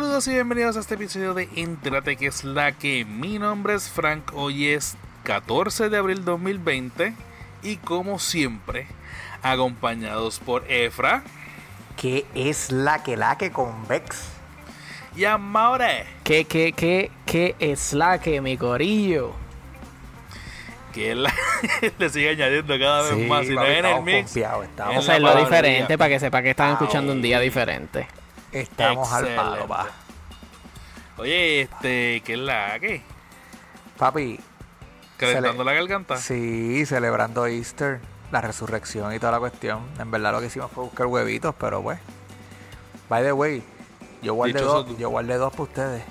Saludos y bienvenidos a este episodio de Entrate que es la que mi nombre es Frank, hoy es 14 de abril 2020 y como siempre acompañados por Efra ¿Qué es la que la que convex? y a Maure ¿Qué, qué, qué, qué es la que mi corillo? que él le sigue añadiendo cada vez Sí, más si no en el estamos mix confiados, estamos- en Vamos a hacerlo la palabrería. diferente para que sepa que están escuchando un día Ay. diferente. Estamos al palo, pa. Oye, este, ¿qué es la que? Papi, Calentando la garganta. sí, celebrando Easter, la resurrección y toda la cuestión. En verdad lo que hicimos fue buscar huevitos, pero pues. By the way, yo guardé Dichoso dos, tú. yo guardé dos para ustedes.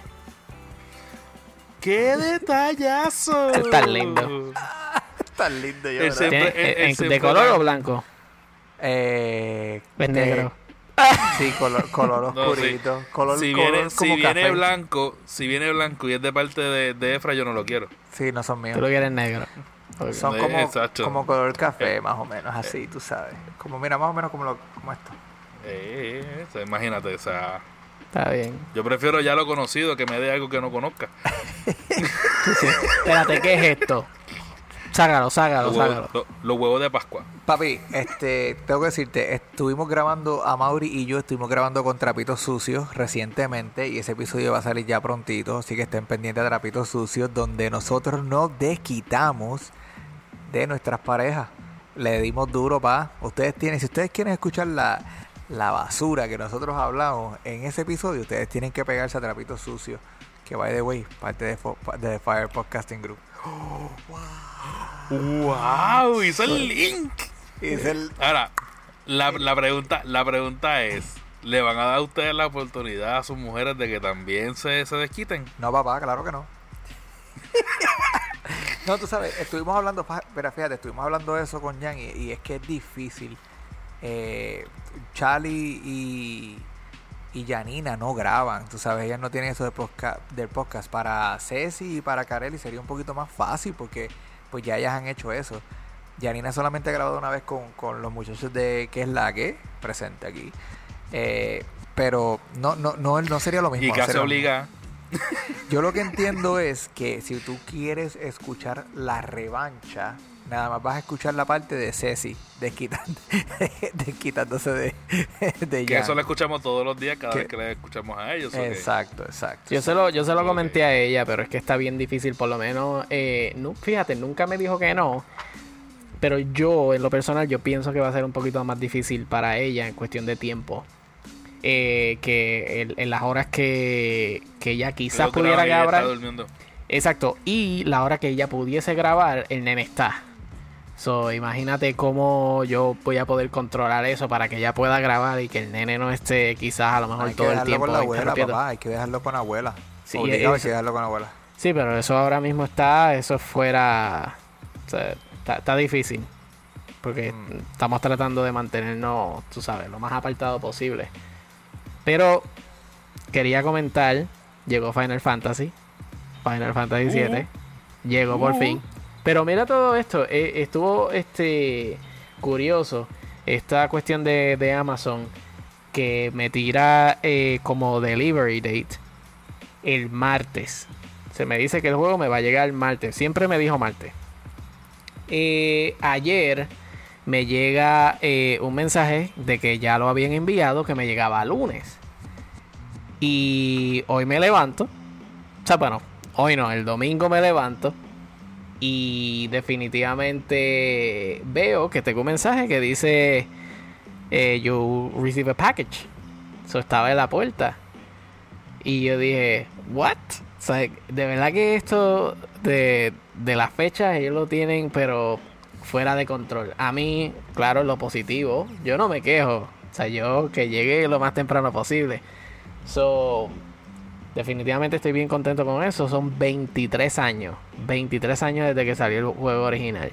¡Qué detallazo! Está lindo. Tan lindo yo, Ese- ¿verdad? Siempre- ¿Tiene- él- él en- ¿De color o blanco? Eh, Es de- negro. Sí, color, color No, sí. oscurito. Color, si color viene, si viene café. blanco, si viene blanco y es de parte de, de Efra, yo no lo quiero. Sí, no son míos. Tú lo quieres negro. Son Eh, como, exacto. como color café, más o menos, así, tú sabes. Como, mira, más o menos como, lo, como esto. Eh, eh, o sea, imagínate, o sea, Está bien. yo prefiero ya lo conocido que me dé algo que no conozca. Espérate, ¿qué es esto? Ságalo, ságalo, Los ságalo. huevos, lo- los huevos de Pascua. Papi, este, tengo que decirte, estuvimos grabando, a Mauri y yo estuvimos grabando con Trapitos Sucios recientemente y ese episodio va a salir ya prontito, así que estén pendientes de Trapitos Sucios, donde nosotros nos desquitamos de nuestras parejas. Le dimos duro, pa. Ustedes tienen, si ustedes quieren escuchar la, la basura que nosotros hablamos en ese episodio, ustedes tienen que pegarse a Trapitos Sucios, que by the way, parte de, Fo- de The Fire Podcasting Group. ¡Wow! Hizo el link. Es el, Ahora, la, la pregunta, la pregunta es, ¿le van a dar a ustedes la oportunidad a sus mujeres de que también se, se desquiten? No, papá, claro que no. no, tú sabes, estuvimos hablando, pero fíjate, estuvimos hablando de eso con Jan y, y es que es difícil. Eh, Charlie y, y Janina no graban, tú sabes, ellas no tienen eso de podcast, del podcast. Para Ceci y para Carelli sería un poquito más fácil porque pues ya ellas han hecho eso. Janina solamente ha grabado una vez con, con los muchachos de que es la que presente aquí. Eh, pero no, no, no, no sería lo mismo. Y mismo. obliga. Yo lo que entiendo es que si tú quieres escuchar la revancha, nada más vas a escuchar la parte de Ceci desquitando, desquitándose de, de Que Jan. eso lo escuchamos todos los días cada Que- vez que le escuchamos a ellos. Exacto, exacto. Yo se lo, yo se lo comenté a ella, pero es que está bien difícil, por lo menos, eh, no, fíjate, nunca me dijo que no, pero yo, en lo personal, yo pienso que va a ser un poquito más difícil para ella en cuestión de tiempo. eh, que en, en las horas que, que ella quizás pudiera grabar. Exacto, y la hora que ella pudiese grabar, el nene está. So, imagínate cómo yo voy a poder controlar eso para que ella pueda grabar y que el nene no esté quizás a lo mejor hay que todo el dejarlo tiempo con la abuela, papá. Hay que dejarlo con la abuela. Sí, Obligado hay eso- que dejarlo con la abuela. Sí, pero eso ahora mismo está, eso fuera, o sea, está, está difícil. Porque Mm. estamos tratando de mantenernos, tú sabes, lo más apartado posible. Pero quería comentar, llegó Final Fantasy, Final Fantasy 7, llegó por fin. Pero mira todo esto, eh, estuvo este curioso esta cuestión de, de Amazon que me tira eh, como delivery date el martes. Se me dice que el juego me va a llegar el martes. Siempre me dijo martes. Eh, ayer me llega un mensaje de que ya lo habían enviado, que me llegaba lunes. Y hoy me levanto. O sea, bueno, hoy no, el domingo me levanto. Y definitivamente veo que tengo un mensaje que dice: eh, You receive a package. Eso estaba en la puerta. Y yo dije, ¿what? O sea, de verdad que esto de, de las fechas ellos lo tienen, pero fuera de control. A mí, claro, lo positivo, yo no me quejo. O sea, yo que llegue lo más temprano posible. So, definitivamente estoy bien contento con eso. Son 23 años. 23 años desde que salió el juego original.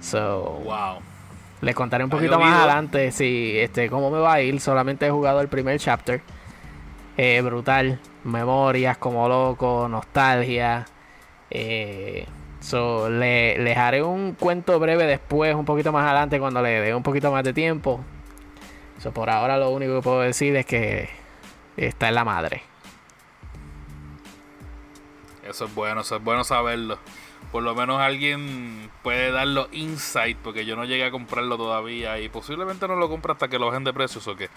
So, Wow. les contaré un poquito más adelante si este cómo me va a ir. Solamente he jugado el primer chapter. Eh, brutal. Memorias como loco, nostalgia. Eh, so, le, les haré un cuento breve después, un poquito más adelante, cuando le dé un poquito más de tiempo. So, por ahora lo único que puedo decir es que está en la madre. Eso es bueno, eso es bueno saberlo. Por lo menos alguien puede darlo insight, porque yo no llegué a comprarlo todavía y posiblemente no lo compre hasta que lo bajen de precios o qué.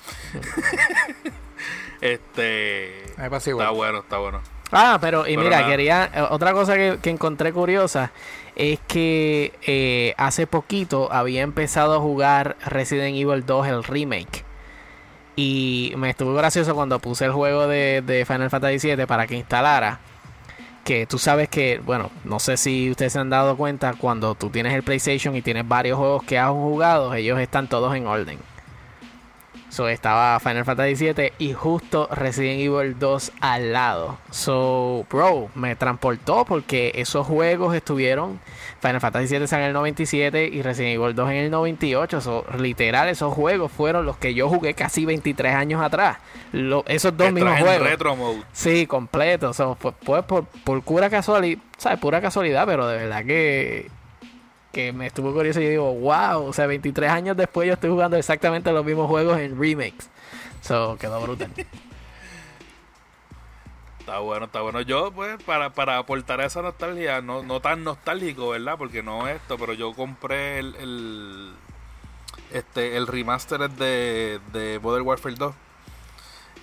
este. Está bueno, está bueno. Ah, pero y mira, quería. Eh, otra cosa que, encontré curiosa es que eh, hace poquito había empezado a jugar Resident Evil 2, el remake. Y me estuvo gracioso cuando puse el juego de, Final Fantasy VII para que instalara que tú sabes que, bueno, no sé si ustedes se han dado cuenta, cuando tú tienes el PlayStation y tienes varios juegos que has jugado, ellos están todos en orden. So, estaba Final Fantasy VII y justo Resident Evil 2 al lado. So, bro, me transportó porque esos juegos estuvieron. Final Fantasy VII en el 97 y Resident Evil 2 en el 98. So, literal, esos juegos fueron los que yo jugué casi 23 años atrás. esos dos mismos juegos. Retro mode. Sí, completo. So, pues, pues por, por pura casualidad, ¿sabes? Pura casualidad, pero de verdad que que me estuvo curioso y yo digo, wow, o sea, 23 años después yo estoy jugando exactamente los mismos juegos en remakes. So, quedó brutal. Está bueno, está bueno. Yo, pues, para, para aportar esa nostalgia, no, no tan nostálgico, ¿verdad? Porque no esto, pero yo compré el, el este el remaster de, de Modern Warfare 2.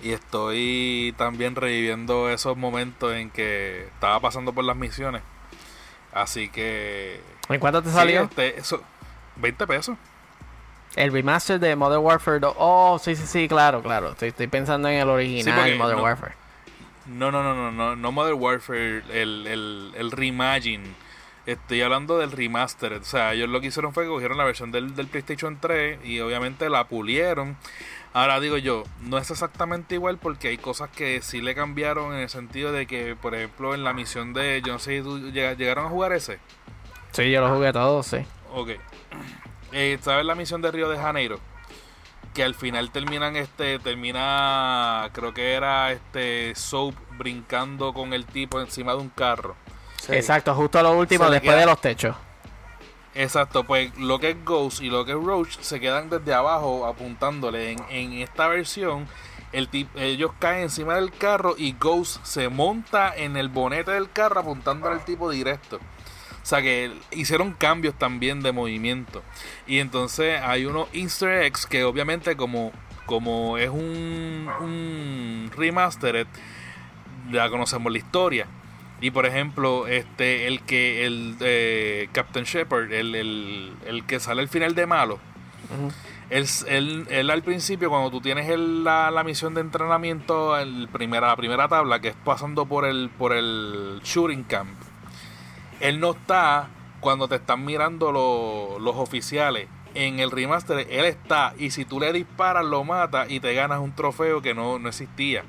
Y estoy también reviviendo esos momentos en que estaba pasando por las misiones. Así que ¿En cuánto te salió? Este, eso, 20 pesos. El remaster de Modern Warfare 2. Oh, sí, sí, sí, claro, claro. Estoy, estoy pensando en el original Modern Warfare. No, no, no, no, no, no Modern Warfare, el, el, el reimagine. Estoy hablando del remaster. O sea, ellos lo que hicieron fue que cogieron la versión del, del PlayStation 3 y obviamente la pulieron. Ahora digo yo, no es exactamente igual porque hay cosas que sí le cambiaron en el sentido de que, por ejemplo, en la misión de, yo no sé si llegaron a jugar ese. Sí, yo lo jugué todo, sí. Ok. Eh, ¿Sabes la misión de Río de Janeiro? Que al final terminan, este, termina, creo que era este Soap brincando con el tipo encima de un carro. Exacto, justo a lo último, después de los techos. Exacto, pues lo que es Ghost y lo que es Roach se quedan desde abajo apuntándole. En, en esta versión, el ellos caen encima del carro y Ghost se monta en el bonete del carro apuntando al tipo directo. O sea que hicieron cambios también de movimiento. Y entonces hay unos easter eggs que obviamente como, como es un, un remastered, ya conocemos la historia. Y por ejemplo, este el que el eh, Captain Shepard, el, el, que sale al final de malo, él, al principio, cuando tú tienes la, la, misión de entrenamiento, el primera, la primera tabla, que es pasando por el, por el shooting camp, él no está cuando te están mirando los oficiales. En el remaster él está y si tú le disparas lo mata y te ganas un trofeo que no, existía.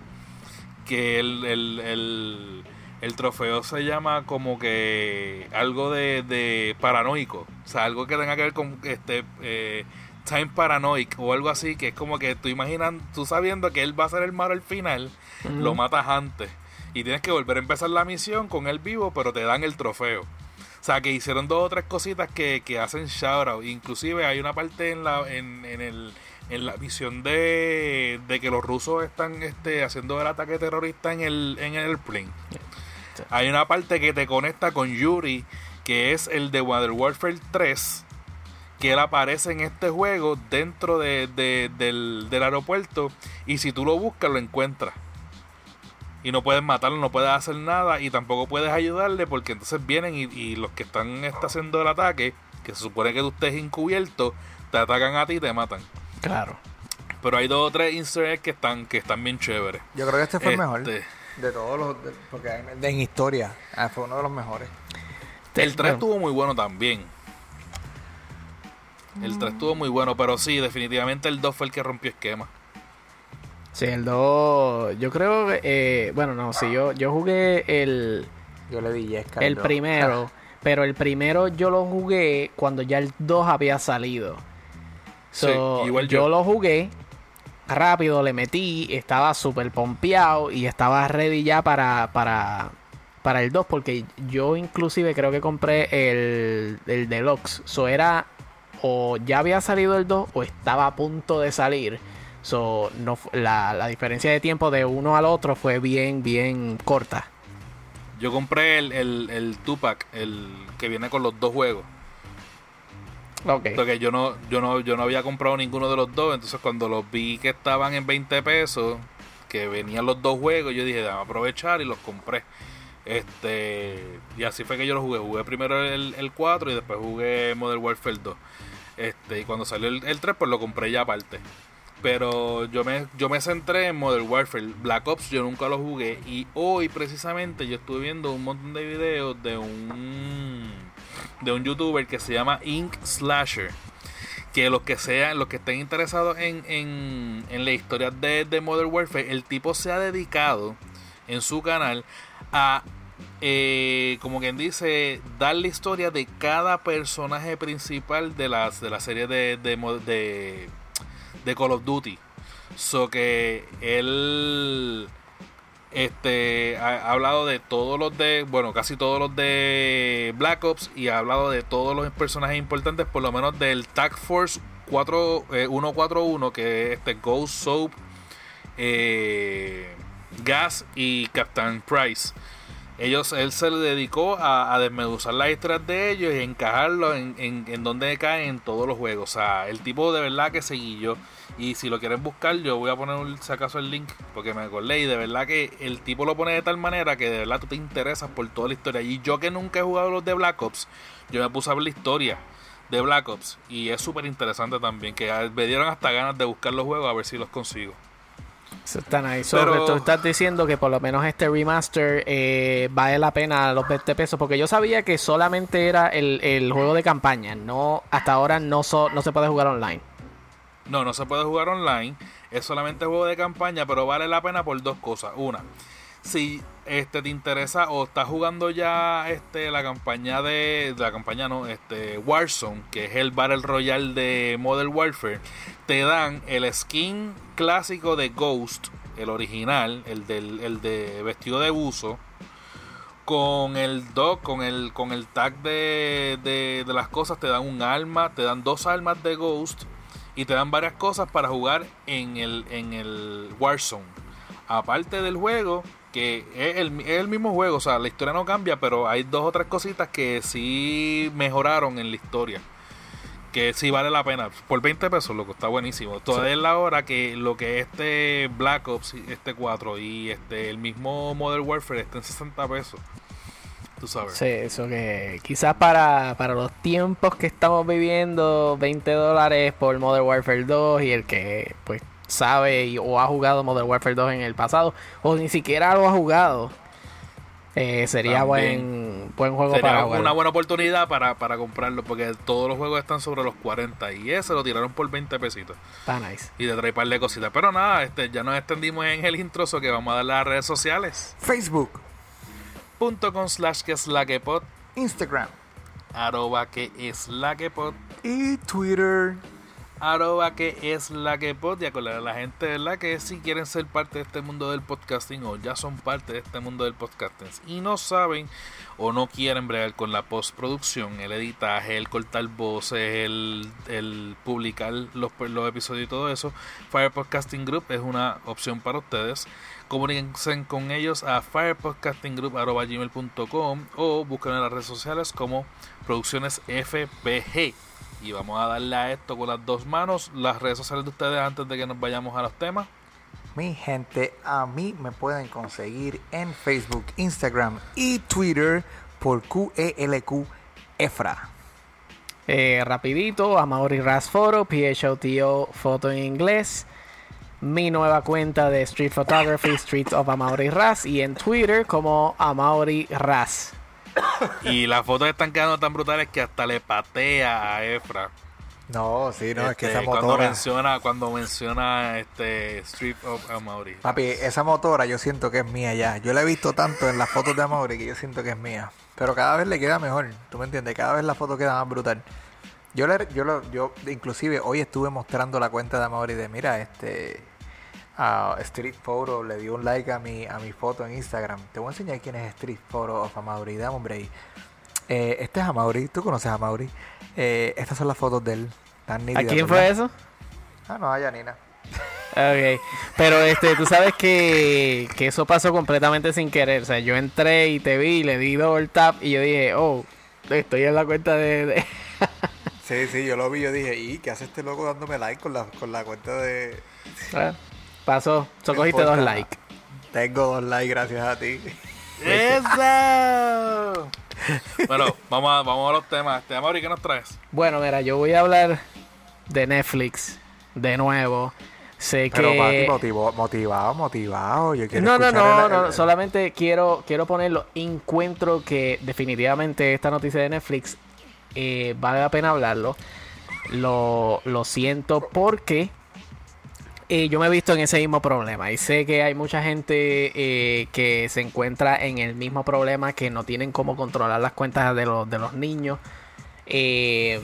Que el, el, el, trofeo se llama como que algo de, de, paranoico. O sea, algo que tenga que ver con este eh, Time Paranoic o algo así. Que es como que tú imaginas, tú sabiendo que él va a ser el malo al final, lo matas antes y tienes que volver a empezar la misión con él vivo, pero te dan el trofeo. O sea, que hicieron dos o tres cositas que, que hacen shoutout. Inclusive hay una parte en la, en, en el, en la misión de, de que los rusos están este, haciendo el ataque terrorista en el, en el airplane. Hay una parte que te conecta con Yuri, que es el de Modern Warfare 3, que él aparece en este juego dentro de, del, del aeropuerto y si tú lo buscas lo encuentras y no puedes matarlo, no puedes hacer nada y tampoco puedes ayudarle porque entonces vienen y, los que están está haciendo el ataque, que se supone que tú estés encubierto, te atacan a ti y te matan. Claro. Pero hay dos o tres easter que están, que están bien chéveres. Yo creo que este fue el mejor. Este, de todos los. porque en historia ah, fue uno de los mejores. El 3 estuvo muy bueno también. El 3 estuvo muy bueno, pero sí, definitivamente el 2 fue el que rompió esquema. Sí, el 2, yo creo que, eh, bueno, no, si yo, yo jugué el... Yo le di El primero, pero el primero yo lo jugué cuando ya el 2 había salido. So, igual yo. lo jugué rápido, le metí, estaba súper pompeado y estaba ready ya para, para, para el 2 porque yo inclusive creo que compré el, el deluxe. So era o ya había salido el 2 o estaba a punto de salir. So, no, la, la diferencia de tiempo de uno al otro fue bien, bien corta. Yo compré el, el, el Tupac, el que viene con los dos juegos. Ok. Porque yo no, yo no, yo no había comprado ninguno de los dos. Entonces cuando los vi que estaban en 20 pesos, que venían los dos juegos, yo dije, déjame aprovechar y los compré. Este, y así fue que yo los jugué. Jugué primero el, el 4 y después jugué Modern Warfare 2. Este, y cuando salió el, el 3, pues lo compré ya aparte. Pero yo me, yo me centré en Modern Warfare. Black Ops yo nunca lo jugué. Y hoy precisamente yo estuve viendo un montón de videos de un de un youtuber que se llama Ink Slasher. Que los que sean, los que estén interesados en, en, en la historia de, de Modern Warfare, el tipo se ha dedicado en su canal a eh, como quien dice, dar la historia de cada personaje principal de las de la serie de, de, de, de Call of Duty. So que él este ha, hablado de todos los de, bueno, casi todos los de Black Ops y ha hablado de todos los personajes importantes, por lo menos del Tag Force 4, eh, 141, que es este Ghost Soap, eh, Gas y Captain Price. Ellos, él se le dedicó a, a desmeduzar las historias de ellos y encajarlo en, en, donde caen en todos los juegos. O sea, el tipo de verdad que seguí yo. Y si lo quieren buscar, yo voy a poner si acaso el link porque me acordé. Y de verdad que el tipo lo pone de tal manera que de verdad tú te interesas por toda la historia. Y yo que nunca he jugado los de Black Ops, yo me puse a ver la historia de Black Ops. Y es súper interesante también. Que me dieron hasta ganas de buscar los juegos a ver si los consigo. Eso está nice. Pero... tú estás diciendo que por lo menos este remaster eh, vale la pena los 20 pesos. Porque yo sabía que solamente era el, el juego de campaña. No, hasta ahora no, so, no se puede jugar online. No, no se puede jugar online. Es solamente juego de campaña, pero vale la pena por dos cosas. Una, si este te interesa o estás jugando ya este la campaña de, la campaña no, este Warzone, que es el Battle Royale de Modern Warfare, te dan el skin clásico de Ghost, el original, el del el de vestido de buzo con el dock, con el con el tag de, de, de las cosas te dan un arma, te dan dos armas de Ghost y te dan varias cosas para jugar en el, en el Warzone. Aparte del juego, que es el, es el, mismo juego, o sea, la historia no cambia, pero hay dos o tres cositas que sí mejoraron en la historia. Que sí vale la pena. Por 20 pesos, loco, está buenísimo. Toda sí. es la hora que lo que este Black Ops, este 4 y este el mismo Modern Warfare está en 60 pesos. Tú sabes. Sí, eso que quizás para, para los tiempos que estamos viviendo, 20 dólares por Modern Warfare 2 y el que pues sabe y, o ha jugado Modern Warfare 2 en el pasado o ni siquiera lo ha jugado, eh, sería buen, buen juego sería para jugar. una buena oportunidad para, para comprarlo porque todos los juegos están sobre los 40 y ese lo tiraron por 20 pesitos. Está nice. Y te trae un par de cositas. Pero nada, este, ya nos extendimos en el intro, so que vamos a dar las redes sociales. Facebook com slash que es la que pod Instagram arroba que es la que pod y Twitter arroba que es la que pod y a la gente verdad que si quieren ser parte de este mundo del podcasting o ya son parte de este mundo del podcasting y no saben o no quieren bregar con la postproducción, el editaje, el cortar voces, el, el publicar los, los episodios y todo eso, Fire Podcasting Group es una opción para ustedes comuníquense con ellos a firepodcastinggroup.com o busquen en las redes sociales como Producciones FBG. Y vamos a darle a esto con las dos manos. Las redes sociales de ustedes antes de que nos vayamos a los temas. Mi gente, a mí me pueden conseguir en Facebook, Instagram y Twitter por QELQ EFRA. Eh, rapidito, Amaury Rasforo, PHOTO Foto en inglés mi nueva cuenta de Street Photography, Streets of Amaury Ras, y en Twitter como Amaury Ras. Y las fotos están quedando tan brutales que hasta le patea a Efra. No, sí, no, este, es que esa motora. Cuando menciona, cuando menciona este Street of Amaury. Papi, esa motora yo siento que es mía ya. Yo la he visto tanto en las fotos de Amaury que yo siento que es mía. Pero cada vez le queda mejor. ¿Tú me entiendes? Cada vez la foto queda más brutal. Yo, le, yo, lo, yo inclusive hoy estuve mostrando la cuenta de Amaury de mira, este a Street Photo le dio un like a mi, a mi foto en Instagram. Te voy a enseñar quién es Street Photo of Amaury. Dame hombre ahí. Eh, este es Amaury. ¿Tú conoces a Amaury? Eh, estas son las fotos de él. Tan ¿A quién fue eso? Ah, no, a Yanina. Ok, pero este, tú sabes que, que eso pasó completamente sin querer. O sea, yo entré y te vi, le di double tap y yo dije, oh, estoy en la cuenta de. de- Sí, sí, yo lo vi, yo dije, ¿y qué hace este loco dándome like con la, con la cuenta de... Ah, pasó, so cogiste dos likes. Tengo dos likes gracias a ti. ¡Eso! bueno, vamos a, vamos a los temas. Este, Amaury, ¿qué nos traes? Bueno, mira, yo voy a hablar de Netflix de nuevo. Sé Pero que. Motivó- motivado, motivado. Yo quiero No, no, no, el- no, el- solamente quiero, quiero ponerlo. Encuentro que definitivamente esta noticia de Netflix eh, vale la pena hablarlo. Lo, lo siento porque eh, yo me he visto en ese mismo problema y sé que hay mucha gente eh, que se encuentra en el mismo problema que no tienen cómo controlar las cuentas de los, de los niños eh,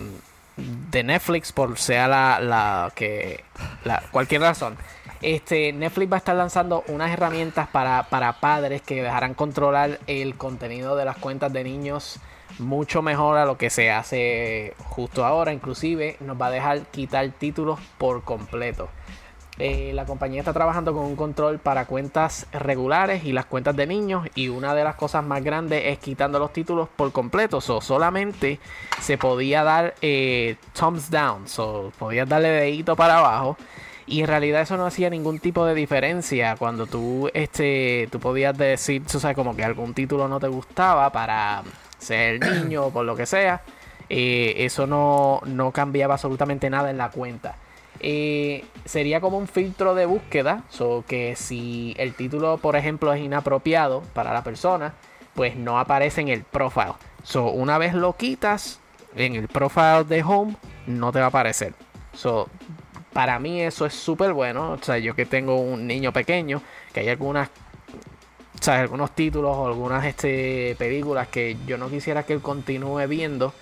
de Netflix por sea la, la que la, cualquier razón. Este, Netflix va a estar lanzando unas herramientas para, para padres que dejarán controlar el contenido de las cuentas de niños mucho mejor a lo que se hace justo ahora. Inclusive nos va a dejar quitar títulos por completo. Eh, la compañía está trabajando con un control para cuentas regulares y las cuentas de niños. Y una de las cosas más grandes es quitando los títulos por completo. So, solamente se podía dar eh, thumbs down. So, podías darle dedito para abajo. Y en realidad eso no hacía ningún tipo de diferencia cuando tú, este, tú podías decir, tú sabes, como que algún título no te gustaba para ser niño o por lo que sea. eh, eso no, no cambiaba absolutamente nada en la cuenta. Eh, sería como un filtro de búsqueda, so que si el título, por ejemplo, es inapropiado para la persona, pues no aparece en el profile. So, una vez lo quitas en el profile de home, no te va a aparecer. So, para mí eso es súper bueno. O sea, yo que tengo un niño pequeño, que hay algunas, o sea, algunos títulos o algunas este, películas que yo no quisiera que él continúe viendo,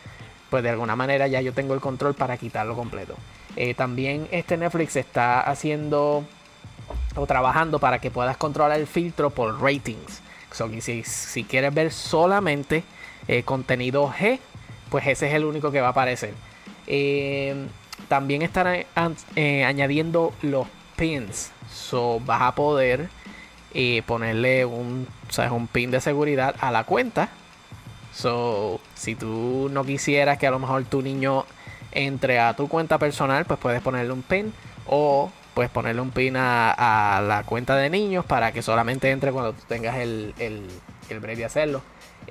pues de alguna manera ya yo tengo el control para quitarlo completo. Eh, también este Netflix está haciendo o trabajando para que puedas controlar el filtro por ratings. So, si, si quieres ver solamente eh, contenido G, pues ese es el único que va a aparecer. Eh, también eh, añadiendo los pins. So, vas a poder ponerle un, un pin de seguridad a la cuenta. So, si tú no quisieras que a lo mejor tu niño entre a tu cuenta personal, pues puedes ponerle un pin o puedes ponerle un pin a, la cuenta de niños para que solamente entre cuando tú tengas el, el, el hacerlo.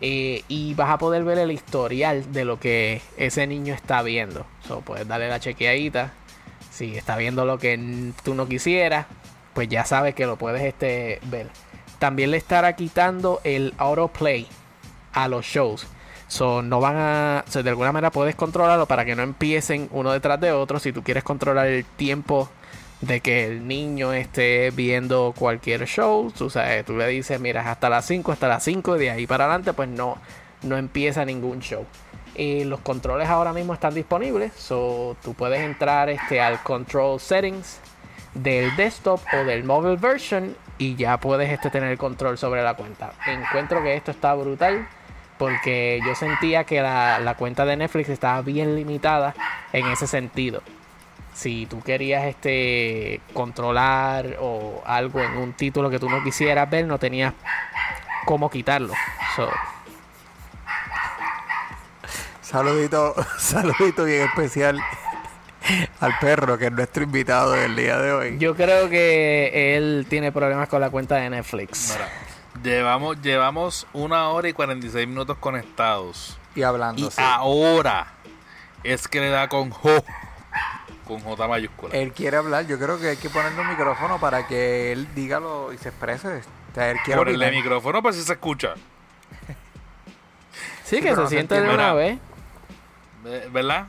Eh, y vas a poder ver el historial de lo que ese niño está viendo. So, puedes darle la chequeadita. Si está viendo lo que tú no quisieras, pues ya sabes que lo puedes este, ver. También le estará quitando el autoplay a los shows. So, no van a. de alguna manera puedes controlarlo para que no empiecen uno detrás de otro. Si tú quieres controlar el tiempo de que el niño esté viendo cualquier show, tú, sabes, tú le dices, mira, hasta las 5, hasta las 5, de ahí para adelante, pues no, no empieza ningún show. Eh, los controles ahora mismo están disponibles, so tú puedes entrar este, al control settings del desktop o del mobile version y ya puedes este, tener el control sobre la cuenta. Encuentro que esto está brutal porque yo sentía que la, la cuenta de Netflix estaba bien limitada en ese sentido. Si tú querías este controlar o algo en un título que tú no quisieras ver, no tenías cómo quitarlo. So, Saludito, saludito bien especial al perro, que es nuestro invitado del día de hoy. yo creo que él tiene problemas con la cuenta de Netflix. Llevamos, llevamos una hora y 46 minutos conectados. Y hablando, Y sí. ahora es que le da con J. Con J mayúscula. Él quiere hablar, yo creo que hay que ponerle un micrófono para que él dígalo y se exprese. O sea, él quiere Por el opinar. micrófono, pues si se escucha. Sí, que pero se siente de una vez. ¿Verdad?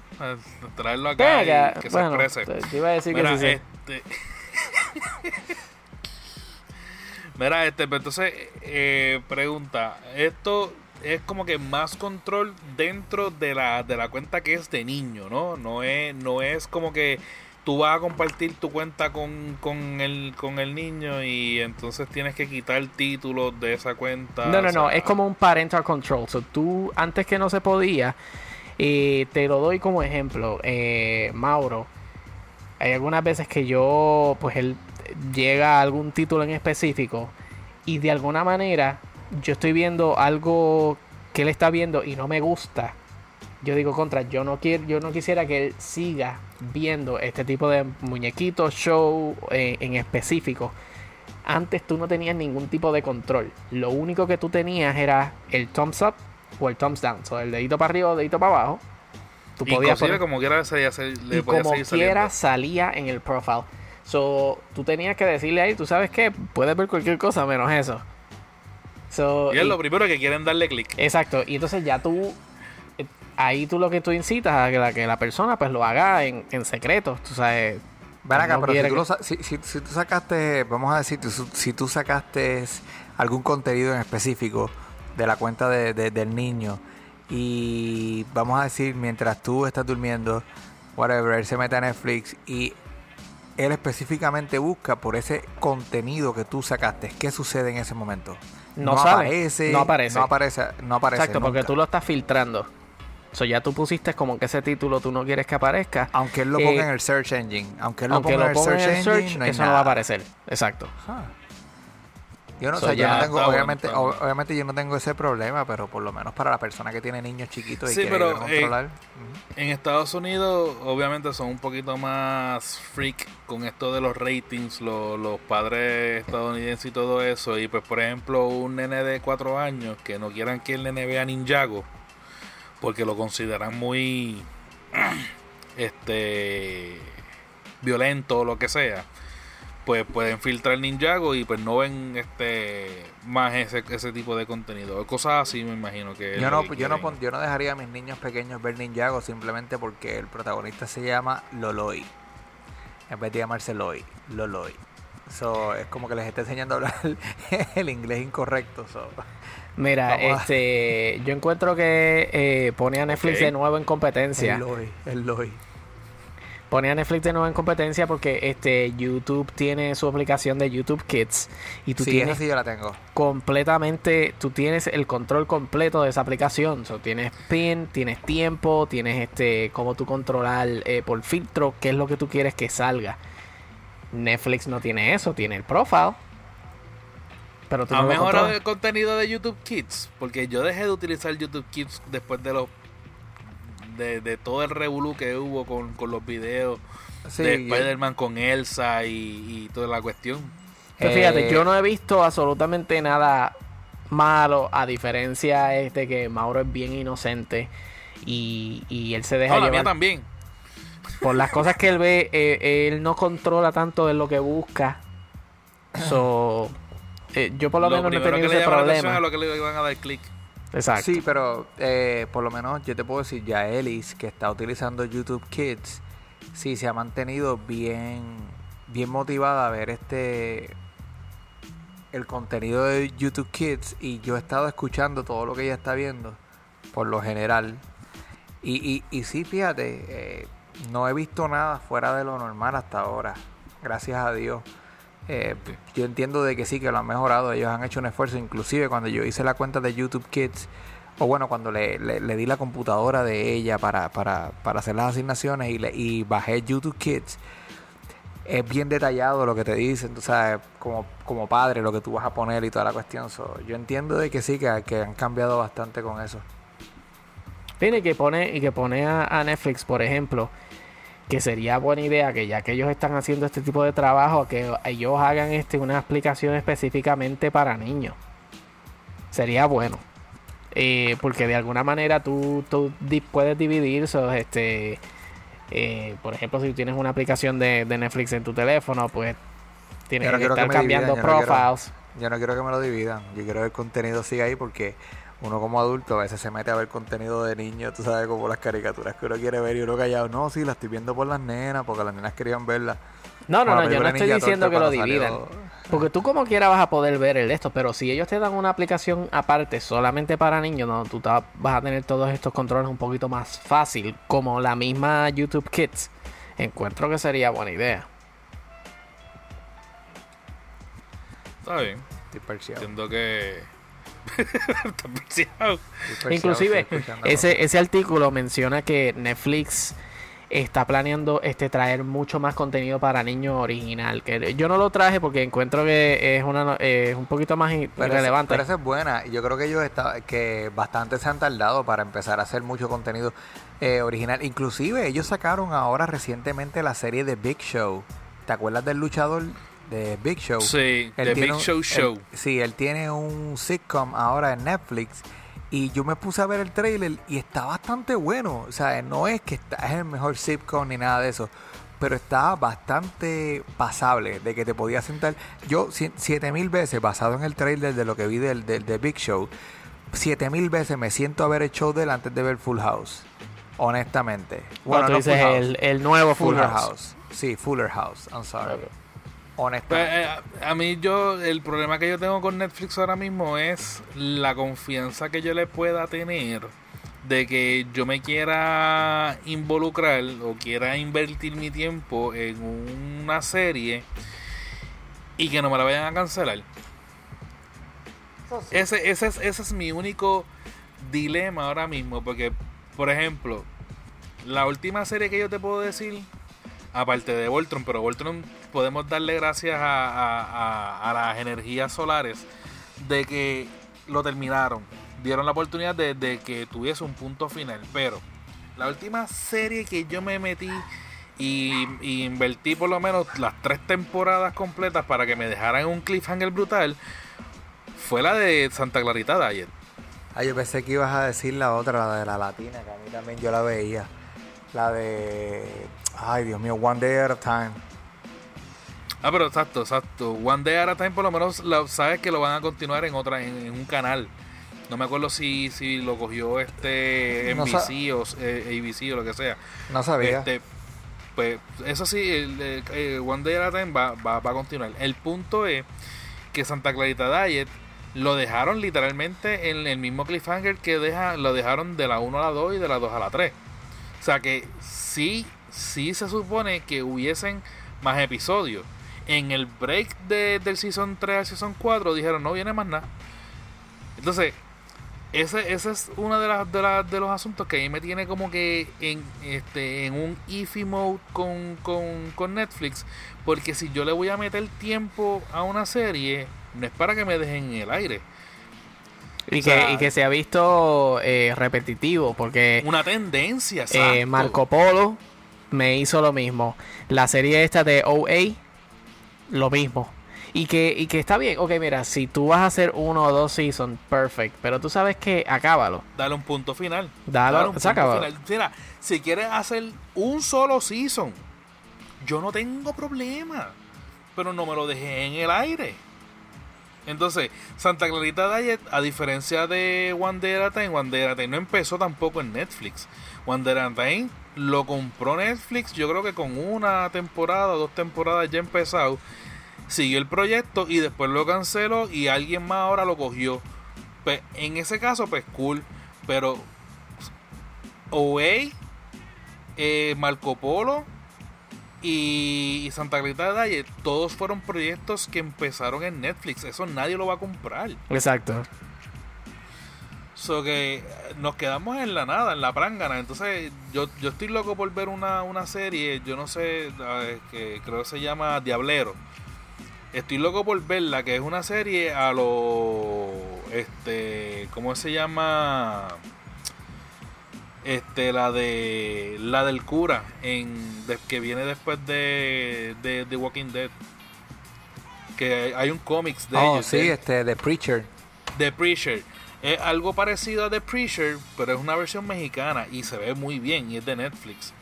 Traerlo acá Venga, y que bueno, se exprese. te, iba a decir Mira, que sí. este. Mira, este, pero entonces, eh, pregunta, esto es como que más control dentro de la, de la cuenta que es de niño, ¿no? No es, no es como que tú vas a compartir tu cuenta con, con, el, con el niño y entonces tienes que quitar títulos de esa cuenta. No, no, o no, es como un parental control. So, tú, antes que no se podía, eh, te lo doy como ejemplo. Eh, Mauro, hay algunas veces que yo, pues él, llega algún título en específico y de alguna manera yo estoy viendo algo que él está viendo y no me gusta, yo digo contra, yo no quiero, yo no quisiera que él siga viendo este tipo de muñequitos, show eh, en específico. Antes tú no tenías ningún tipo de control. Lo único que tú tenías era el thumbs up o el thumbs down. O sea, el dedito para arriba o el dedito para abajo. Tú podías poner, como quiera salía, le y como quiera salía en el profile. So, tú tenías que decirle ahí, tú sabes qué, puedes ver cualquier cosa menos eso. y es lo primero que quieren darle clic. Exacto. Y entonces ya tú ahí tú lo que tú incitas a que la, que la persona pues lo haga en, en secreto, tú sabes. Ven acá, pero si tú, si, tú sacaste, vamos a decir, si tú sacaste algún contenido en específico de la cuenta de, del niño y vamos a decir, mientras tú estás durmiendo, whatever, él se mete a Netflix y él específicamente busca por ese contenido que tú sacaste, ¿qué sucede en ese momento? No, aparece, no aparece. No aparece. No aparece. Exacto, porque tú lo estás filtrando. So ya tú pusiste como que ese título tú no quieres que aparezca. Aunque él lo ponga eh, en el search engine. Aunque él lo ponga, en el search, engine, eso no va a aparecer. Exacto. Yo no, sé, yo no tengo, obviamente, obviamente yo no tengo ese problema, pero por lo menos para la persona que tiene niños chiquitos y quiere eh, controlar. En Estados Unidos, obviamente son un poquito más freak con esto de los ratings, los padres estadounidenses y todo eso. Y pues, por ejemplo, un nene de cuatro años que no quieran que el nene vea Ninjago porque lo consideran muy este violento o lo que sea pues pueden filtrar Ninjago y pues no ven este más ese, ese tipo de contenido. Cosas así me imagino que yo no yo no yo no dejaría a mis niños pequeños ver Ninjago simplemente porque el protagonista se llama Loloi. En vez de llamarse Loi Loloi. So, es como que les está enseñando a hablar el inglés incorrecto so. Mira, este, yo encuentro que eh, pone a Netflix de nuevo en competencia. El LOI, Pone a Netflix de nuevo en competencia porque este YouTube tiene su aplicación de YouTube Kids y tú tienes sí yo la tengo. completamente, tú tienes el control completo de esa aplicación. So, tienes pin, tienes tiempo, tienes este cómo tú controlar eh, por filtro qué es lo que tú quieres que salga. Netflix no tiene eso, tiene el profile pero ¿Ha mejorado el contenido de YouTube Kids? Porque yo dejé de utilizar YouTube Kids después de los de, todo el revolú que hubo con, los videos de Spider-Man con Elsa y, toda la cuestión. fíjate, yo no he visto absolutamente nada malo, a diferencia de que Mauro es bien inocente y, y él se deja no, llevar. también. Por las cosas que él ve, eh, él no controla tanto de lo que busca. So, eh, yo por lo, menos no he tenido ese problema. A lo que le iban a dar clic. Exacto. Sí, pero eh, por lo menos yo te puedo decir, ya Ellis, que está utilizando YouTube Kids, sí se ha mantenido bien, bien motivada a ver este el contenido de YouTube Kids y yo he estado escuchando todo lo que ella está viendo, por lo general. Y, y, y sí, fíjate, eh, no he visto nada fuera de lo normal hasta ahora, gracias a Dios. Eh, yo entiendo de que sí, que lo han mejorado, ellos han hecho un esfuerzo, inclusive cuando yo hice la cuenta de YouTube Kids, o bueno, cuando le, le, di la computadora de ella para, para, para hacer las asignaciones y, le, y bajé YouTube Kids, es bien detallado lo que te dicen, tú sabes, como, como padre, lo que tú vas a poner y toda la cuestión. yo entiendo de que sí, que, que, han cambiado bastante con eso. Tiene que pone, y que pone a Netflix, por ejemplo, que sería buena idea que ya que ellos están haciendo este tipo de trabajo, que ellos hagan este, una explicación específicamente para niños. Sería bueno. Eh, porque de alguna manera tú, tú puedes dividir este eh, por ejemplo si tienes una aplicación de, Netflix en tu teléfono pues tienes que estar cambiando profiles yo no quiero que me lo dividan yo quiero que el contenido siga ahí porque uno como adulto a veces se mete a ver contenido de niños, tú sabes, como las caricaturas que uno quiere ver y uno callado, no, sí, la estoy viendo por las nenas, porque las nenas querían verla. No, no, no, yo no estoy diciendo que lo dividan. Porque tú como quiera vas a poder ver el de esto, pero si ellos te dan una aplicación aparte solamente para niños, no, tú vas a tener todos estos controles un poquito más fácil, como la misma YouTube Kids. Encuentro que sería buena idea. Está bien. Entiendo que Inclusive, ese, ese artículo menciona que Netflix está planeando este traer mucho más contenido para niños original. Que yo no lo traje porque encuentro que es una es un poquito más irrelevante. Pero esa es buena. Yo creo que ellos está, que bastante se han tardado para empezar a hacer mucho contenido eh, original. Inclusive ellos sacaron ahora recientemente la serie de Big Show. ¿Te acuerdas del luchador de Big Show? Sí, de Big Show Show. sí, él tiene un sitcom ahora en Netflix y yo me puse a ver el trailer y está bastante bueno. O sea, no es que está, es el mejor sitcom ni nada de eso. Pero está bastante pasable de que te podías sentar. Yo, siete mil veces, basado en el trailer de lo que vi del, del, Big Show, siete mil veces me siento a ver el show de él antes de ver Full House. Honestamente. Bueno, tú dices el, el, nuevo Full, House. Sí, Fuller House. I'm sorry. Honestamente. Pues, eh, a mí yo, el problema que yo tengo con Netflix ahora mismo es la confianza que yo le pueda tener de que yo me quiera involucrar o quiera invertir mi tiempo en una serie y que no me la vayan a cancelar. Ese, ese, es, ese es mi único dilema ahora mismo, porque, por ejemplo, la última serie que yo te puedo decir aparte de Voltron, pero Voltron podemos darle gracias a, las energías solares de que lo terminaron. Dieron la oportunidad de, que tuviese un punto final. Pero la última serie que yo me metí y, invertí por lo menos las tres temporadas completas para que me dejaran un cliffhanger brutal fue la de Santa Clarita Diet. Ah, yo pensé que ibas a decir la otra, la de la latina, que a mí también yo la veía. La de Ay, Dios mío, One Day at a Time. Ah, pero exacto, exacto. One Day at a Time por lo menos sabes que lo van a continuar en otra, en, un canal. No me acuerdo si, si lo cogió este NBC o eh, ABC o lo que sea. No sabía. Este, pues eso sí, el, One Day at a Time va, va, va, a continuar. El punto es que Santa Clarita Diet lo dejaron literalmente en el mismo cliffhanger que deja, lo dejaron de la 1 a la 2 y de la 2 a la 3. O sea que sí sí se supone que hubiesen más episodios. En el break de, del Season 3 al Season 4 dijeron no viene más nada. Entonces, ese, ese es uno de, las, de, de los asuntos que a mí me tiene como que en, este, en un iffy mode con, con, con Netflix. Porque si yo le voy a meter tiempo a una serie, no es para que me dejen en el aire. Y, que, y que se ha visto eh, repetitivo, porque... Una tendencia, eh, Marco Polo me hizo lo mismo. La serie esta de OA, lo mismo. Y que, y que está bien, ok, mira, si tú vas a hacer uno o dos seasons, perfect. Pero tú sabes que acábalo. Dale un punto final. Dale, un punto final. Mira, si quieres hacer un solo season, yo no tengo problema. Pero no me lo dejé en el aire. Entonces, Santa Clarita Diet, a diferencia de One Day at a Time, One Day at a Time no empezó tampoco en Netflix. One Day at a Time lo compró Netflix, yo creo que con una temporada, dos temporadas ya empezado. Siguió el proyecto y después lo canceló y alguien más ahora lo cogió. Pues, en ese caso, pues cool. Pero Away, eh, Marco Polo y, Santa Clarita de Dalle, todos fueron proyectos que empezaron en Netflix. Eso nadie lo va a comprar. Exacto. So que nos quedamos en la nada, en la prángana. Entonces, yo, yo estoy loco por ver una, una serie, yo no sé, que creo que se llama Diablero. Estoy loco por verla, que es una serie a lo. Este. ¿Cómo se llama? Este, la de. La del cura, en que viene después de, de, The Walking Dead. Que hay un cómics de oh, sí, este, The Preacher. The Preacher es algo parecido a The Preacher, pero es una versión mexicana y se ve muy bien y es de Netflix.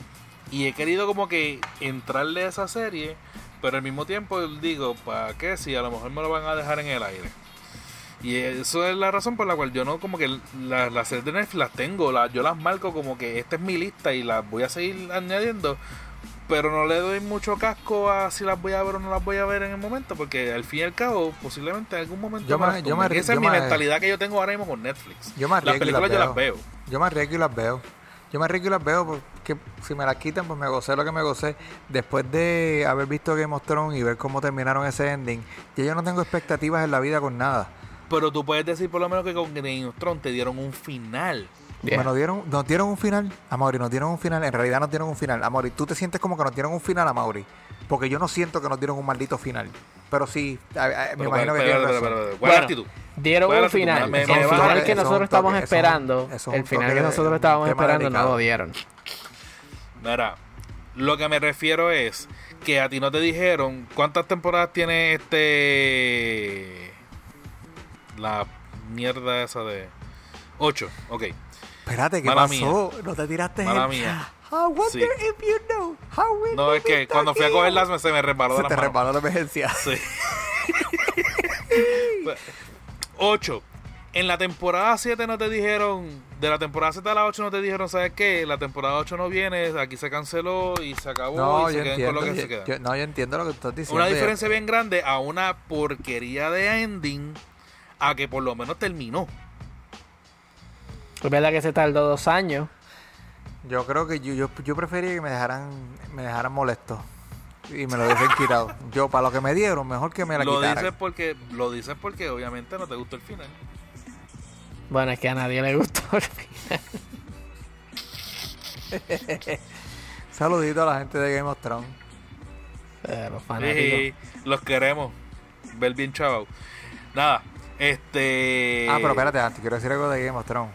Y he querido como que entrarle a esa serie, pero al mismo tiempo digo, ¿para qué? Si a lo mejor me lo van a dejar en el aire. Y eso es la razón por la cual yo no como que las series de Netflix las tengo, las, yo las marco como que esta es mi lista y las voy a seguir añadiendo pero no le doy mucho casco a si las voy a ver o no las voy a ver en el momento, porque al fin y al cabo, posiblemente en algún momento. Yo me, yo esa es mi mentalidad que yo tengo ahora mismo con Netflix. Yo las películas yo las veo. Yo me arriesgo y las veo. Yo me arriesgo y las veo porque si me las quitan, pues me gocé lo que me gocé. Después de haber visto Game of Thrones y ver cómo terminaron ese ending, ya yo no tengo expectativas en la vida con nada. Pero tú puedes decir por lo menos que con Game of Thrones te dieron un final Yeah. Me lo dieron, nos dieron un final, a Mauri, nos dieron un final, en realidad nos dieron un final. A Mauri, tú te sientes como que nos dieron un final a Mauri, porque yo no siento que nos dieron un maldito final. Pero sí, a- a- me imagino que pero. Dieron ¿Cuál es un actitud? final. Me- el me- final que nosotros estamos toque, eso es un- esperando, el final que nosotros estábamos esperando no lo dieron. Mira, lo que me refiero es que a ti no te dijeron cuántas temporadas tiene este. La mierda esa de. 8, ok. Espérate, ¿qué Mala pasó? No te tiraste Mala el- mía. I wonder Sí. if you know how we No, es que cuando fui a cogerlas me- se me resbaló de Se la te mano. resbaló la emergencia. Sí. 8. En la temporada 7 no te dijeron, de la temporada 7 a la 8 no te dijeron, ¿sabes qué? La temporada 8 no viene, aquí se canceló y se acabó No, y yo se quedan entiendo. con lo que yo- se queda. yo- no, yo entiendo lo que estás diciendo. Una diferencia bien grande a una porquería de ending a que por lo menos terminó. Es verdad que se tardó dos años. Yo creo que yo, yo, yo prefería que me dejaran, me dejaran molesto y me lo hubiesen quitado. Yo, para lo que me dieron, mejor que me la Lo quitaran. dices porque lo dices porque obviamente no te gustó el final. Bueno, es que a nadie le gustó el final. Saludito a la gente de Game of Thrones. Eh, los fanáticos. Sí, los queremos ver bien chaval. Nada, este Ah, pero espérate, antes quiero decir algo de Game of Thrones.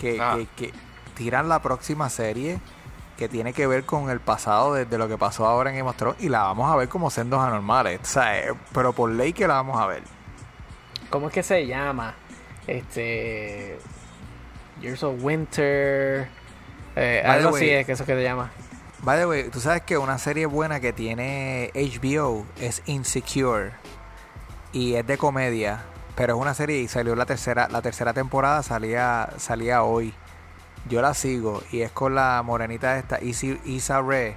Que, Ah. que, que tiran la próxima serie que tiene que ver con el pasado de, de lo que pasó ahora en Game of Thrones y la vamos a ver como sendos anormales. O sea, eh, pero por ley que la vamos a ver. ¿Cómo es que se llama? Este. Years of Winter. Eh, algo así es que eso que se llama. By the way, tú sabes que una serie buena que tiene HBO es Insecure y es de comedia, pero es una serie y salió la tercera la tercera temporada salía salía hoy. Yo la sigo y es con la morenita esta Isi- Isa Rae.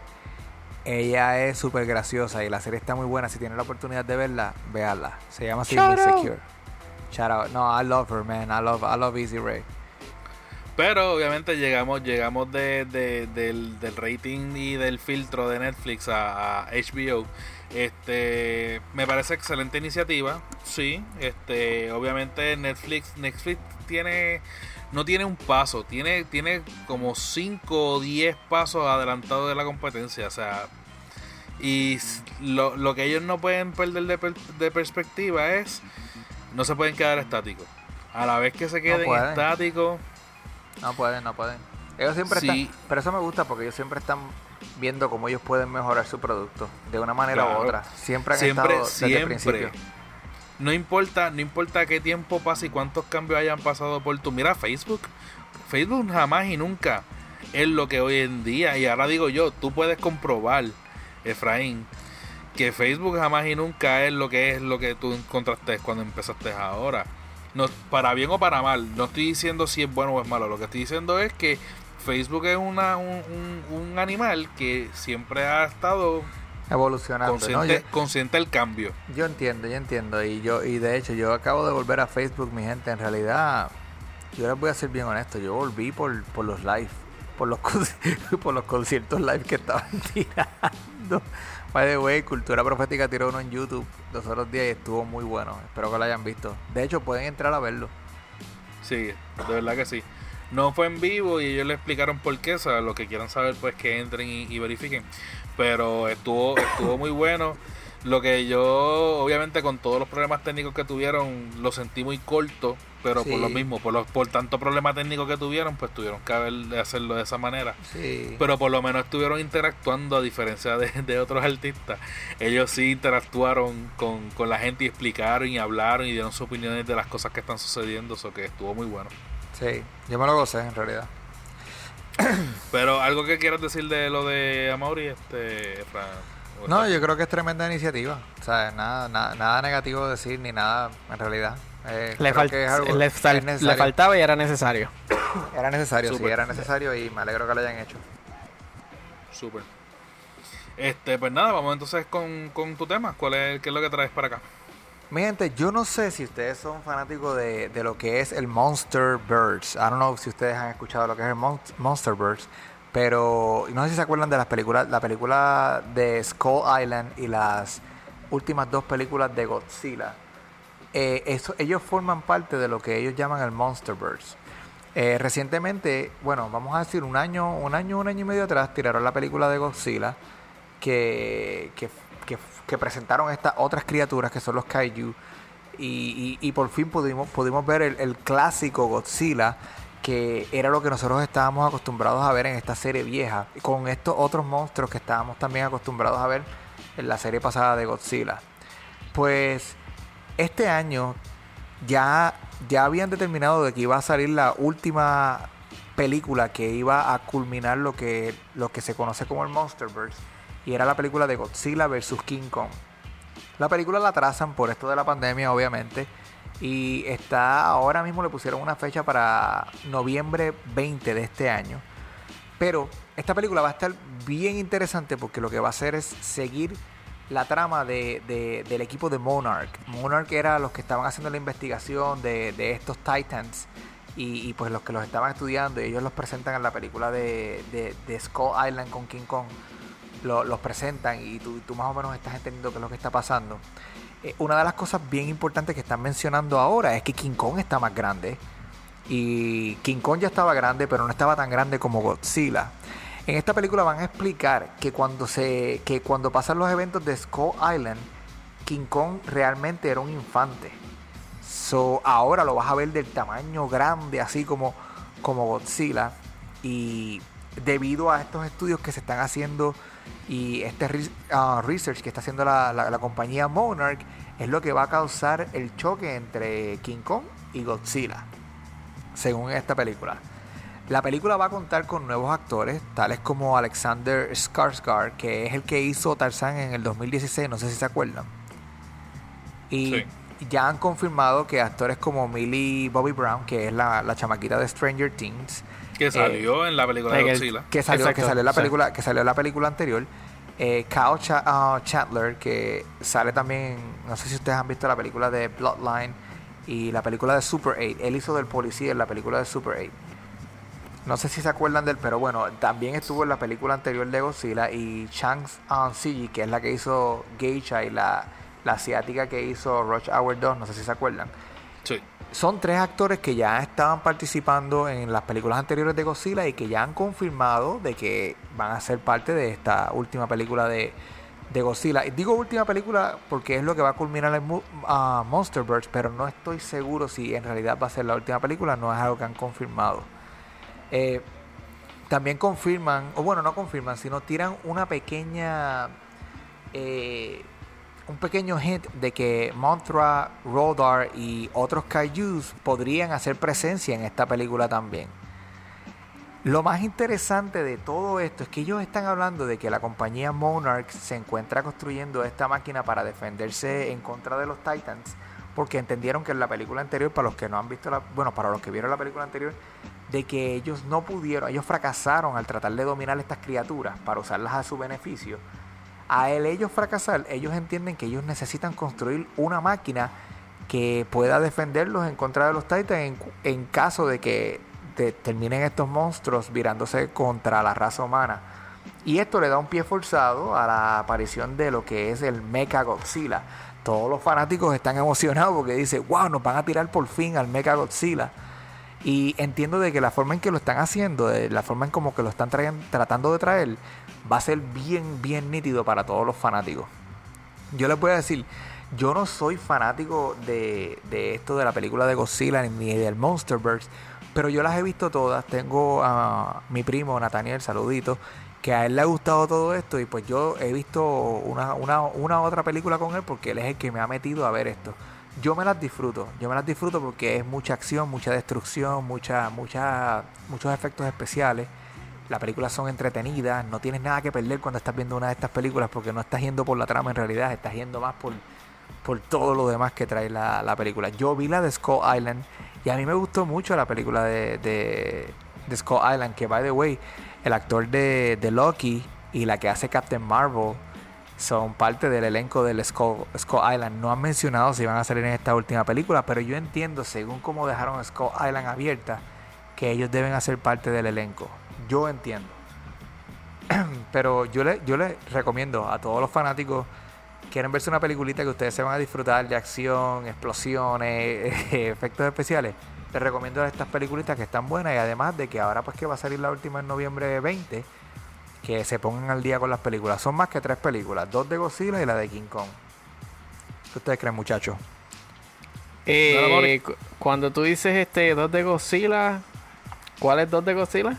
Ella es súper graciosa y la serie está muy buena. Si tienen la oportunidad de verla, véanla. Se llama así Shout out. Insecure. Shout out. No, I love her, man. I love, I love Easy Ray. Pero obviamente llegamos llegamos de, de- del, del rating y del filtro de Netflix a, a HBO. Este me parece excelente iniciativa. Sí, este obviamente Netflix Netflix tiene no tiene un paso, tiene tiene como 5 o 10 pasos adelantados de la competencia, o sea, y lo, lo que ellos no pueden perder de, per- de perspectiva es no se pueden quedar estáticos. A la vez que se queden estáticos, No pueden, no pueden. Ellos siempre Sí. están. Pero eso me gusta porque ellos siempre están viendo cómo ellos pueden mejorar su producto de una manera Claro. u otra. Siempre han siempre, estado desde el siempre. principio. No importa, no importa qué tiempo pase y cuántos cambios hayan pasado por tu. Mira, Facebook. Facebook jamás y nunca es lo que hoy en día. Y ahora digo yo, tú puedes comprobar, Efraín, que Facebook jamás y nunca es lo que es lo que tú encontraste cuando empezaste ahora. No, para bien o para mal. No estoy diciendo si es bueno o es malo. Lo que estoy diciendo es que Facebook es una, un, un- un animal que siempre ha estado Evolucionando. ¿no? consciente, Yo, consciente del cambio. yo entiendo, yo entiendo. Y yo y de hecho, yo acabo de volver a Facebook, mi gente. En realidad, yo les voy a ser bien honesto. Yo volví por, por los live. Por los, por los conciertos live que estaban tirando. By the way, Cultura Profética tiró uno en YouTube los otros días y estuvo muy bueno. Espero que lo hayan visto. De hecho, pueden entrar a verlo. Sí, de verdad que sí. No fue en vivo y ellos le explicaron por qué. O sea, lo que quieran saber, pues que entren y, y verifiquen. Pero estuvo, estuvo muy bueno. Lo que yo, obviamente, con todos los problemas técnicos que tuvieron, lo sentí muy corto. Pero por lo mismo, por, los, por tanto problema técnico que tuvieron, pues tuvieron que haber, hacerlo de esa manera. Sí. Pero por lo menos estuvieron interactuando a diferencia de, de otros artistas. Ellos sí interactuaron con, con la gente y explicaron y hablaron y dieron sus opiniones de las cosas que están sucediendo. Eso que estuvo muy bueno. Sí, yo me lo gocé en realidad. Pero algo que quieras decir de lo de Amaury, este, Efra? ¿O No, yo creo que es tremenda iniciativa. O sea, nada, nada, nada negativo decir ni nada en realidad. Eh, Le, fal- que es algo le fal- le faltaba y era necesario. Era necesario, sí, era necesario y me alegro que lo hayan hecho. Súper. Este, pues nada, vamos entonces con, con tu tema. ¿Cuál es, ¿Qué es lo que traes para acá? Mi gente, yo no sé si ustedes son fanáticos de, de lo que es el Monster Birds. I don't know si ustedes han escuchado lo que es el Mon- Monster Birds. Pero no sé si se acuerdan de las películas, la película de Skull Island y las últimas dos películas de Godzilla. Eh, eso, ellos forman parte de lo que ellos llaman el Monsterverse. Eh, recientemente, bueno, vamos a decir un año, un año, un año y medio atrás, tiraron la película de Godzilla que, que, que, presentaron estas otras criaturas que son los kaiju y, y, y por fin pudimos, pudimos ver el, el clásico Godzilla que era lo que nosotros estábamos acostumbrados a ver en esta serie vieja, con estos otros monstruos que estábamos también acostumbrados a ver en la serie pasada de Godzilla. Pues este año ya, ya habían determinado de que iba a salir la última película que iba a culminar lo que, lo que se conoce como el Monsterverse, y era la película de Godzilla vs. King Kong. La película la trazan por esto de la pandemia, obviamente. Y está ahora mismo le pusieron una fecha para noviembre 20 de este año. Pero esta película va a estar bien interesante porque lo que va a hacer es seguir la trama de, de, del equipo de Monarch. Monarch era los que estaban haciendo la investigación de, estos Titans y, y, pues los que los estaban estudiando y ellos los presentan en la película de, de Skull Island con King Kong. Lo, los presentan y tú, tú, más o menos estás entendiendo qué es lo que está pasando. Eh, una de las cosas bien importantes que están mencionando ahora es que King Kong está más grande. Y King Kong ya estaba grande, pero no estaba tan grande como Godzilla. En esta película van a explicar que cuando se que cuando pasan los eventos de Skull Island, King Kong realmente era un infante. Ahora lo vas a ver del tamaño grande, así como, como Godzilla. Y debido a estos estudios que se están haciendo y este uh, research que está haciendo la, la, la, compañía Monarch es lo que va a causar el choque entre King Kong y Godzilla, según esta película. La película va a contar con nuevos actores, tales como Alexander Skarsgård, que es el que hizo Tarzan en el 2016, no sé si se acuerdan. Y sí. ya han confirmado que actores como Millie Bobby Brown, que es la, la chamaquita de Stranger Things, que salió eh, en la película de Godzilla. Que salió, Exacto, que salió en la película, sí. que salió en la película anterior. Eh, Kyle Ch uh, Chandler, que sale también, no sé si ustedes han visto la película de Bloodline y la película de Super 8. Él hizo del policía en la película de Super 8. No sé si se acuerdan de él, pero bueno, también estuvo en la película anterior de Godzilla y Chang uh, Siji, que es la que hizo Geisha y la, la asiática que hizo Rush Hour 2, no sé si se acuerdan. Sí son tres actores que ya estaban participando en las películas anteriores de Godzilla y que ya han confirmado de que van a ser parte de esta última película de, de Godzilla. Y digo última película porque es lo que va a culminar el uh, Monsterverse, pero no estoy seguro si en realidad va a ser la última película, no es algo que han confirmado. Eh, también confirman, o bueno, no confirman, sino tiran una pequeña... Eh, un pequeño hint de que Mothra, Rodar y otros kaijus podrían hacer presencia en esta película también. Lo más interesante de todo esto es que ellos están hablando de que la compañía Monarch se encuentra construyendo esta máquina para defenderse en contra de los Titans, porque entendieron que en la película anterior, para los que no han visto la, bueno, para los que vieron la película anterior, de que ellos no pudieron, ellos fracasaron al tratar de dominar estas criaturas para usarlas a su beneficio a el ellos fracasar, ellos entienden que ellos necesitan construir una máquina que pueda defenderlos en contra de los Titans en, en caso de que terminen estos monstruos virándose contra la raza humana. Y esto le da un pie forzado a la aparición de lo que es el Mecha Godzilla. Todos los fanáticos están emocionados porque dicen, wow, nos van a tirar por fin al Mecha Godzilla. Y entiendo de que la forma en que lo están haciendo, de la forma en como que lo están tratando de traer, va a ser bien, bien nítido para todos los fanáticos. Yo les voy a decir, yo no soy fanático de, de esto de la película de Godzilla ni del Monsterverse, pero yo las he visto todas. Tengo a mi primo Nathaniel, saludito, que a él le ha gustado todo esto y pues yo he visto una, una, una otra película con él porque él es el que me ha metido a ver esto. Yo me las disfruto, yo me las disfruto porque es mucha acción, mucha destrucción, mucha, mucha, muchos efectos especiales las películas son entretenidas, no tienes nada que perder cuando estás viendo una de estas películas porque no estás yendo por la trama en realidad, estás yendo más por, por todo lo demás que trae la, la película. Yo vi la de Skull Island y a mí me gustó mucho la película de, de, Skull Island, que by the way, el actor de, de, Loki y la que hace Captain Marvel son parte del elenco del Skull, Skull Island. No han mencionado si van a salir en esta última película, pero yo entiendo, según cómo dejaron Skull Island abierta, que ellos deben hacer parte del elenco. Yo entiendo. Pero yo le, yo les recomiendo a todos los fanáticos quieren verse una peliculita que ustedes se van a disfrutar de acción, explosiones, efectos especiales, les recomiendo estas peliculitas que están buenas y además de que ahora pues que va a salir la última en noviembre 20, que se pongan al día con las películas. Son más que tres películas, dos de Godzilla y la de King Kong. ¿Qué ustedes creen, muchachos? Eh, cuando tú dices este dos de Godzilla, ¿cuáles dos de Godzilla?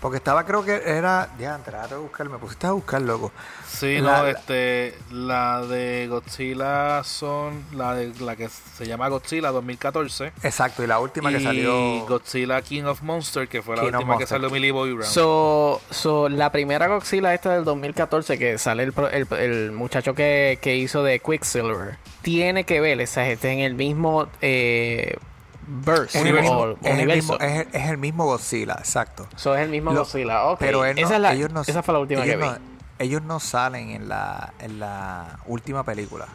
Porque estaba, creo que era. Ya, trato de buscar, me pusiste a buscar, loco. Sí, La- no, este, la de Godzilla son, la de la que se llama Godzilla 2014 Exacto, y la última y que salió. Godzilla King of Monsters, que fue la King última que salió Millie Bobby Brown. So, so, la primera Godzilla esta del 2014 que sale el, pro- el, el muchacho que, que hizo de Quicksilver tiene que ver, o sea, este en el mismo eh, verse es, el mismo, o es, el universo. mismo, es, el, es el mismo Godzilla, exacto. So, es el mismo Lo- Godzilla. Ok, Pero él no- esa, es la- ellos no, esa fue la última ellos que vi. no- ellos no salen en la, en la última película.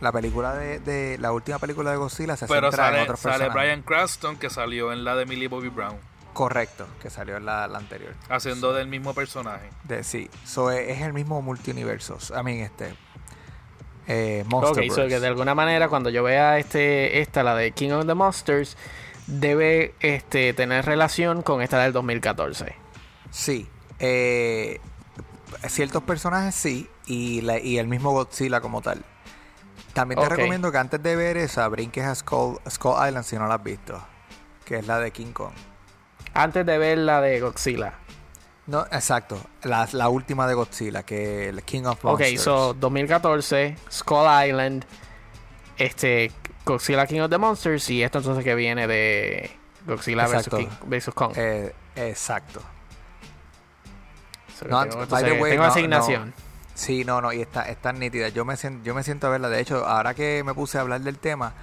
La película de, de la última película de Godzilla se Pero centra en sale, otros sale personajes. Brian Cranston, que salió en la de Millie Bobby Brown, Correcto, que salió en la, la anterior. haciendo del mismo personaje. De, sí, so, es, es el mismo multiuniverso. I mean, este. Eh, Ok, Monsterverse. so que de alguna manera cuando yo vea este esta, la de King of the Monsters, debe este tener relación con esta del 2014. Sí. eh, ciertos personajes sí. Y, la- y el mismo Godzilla como tal. También te Ok. recomiendo que antes de ver esa, brinques a Skull, Skull Island si no la has visto. Que es la de King Kong. Antes de ver la de Godzilla. No, exacto. La, la última de Godzilla, que el King of Ok, Monsters. so 2014, Skull Island, este Godzilla King of the Monsters y esto entonces que viene de Godzilla vs. Exacto. King versus Kong. Eh, exacto. So no, tengo, by entonces, the way, tengo no, asignación. Sí, no, no, y está, está nítida. Yo me, siento, yo me siento a verla. De hecho, ahora que me puse a hablar del tema,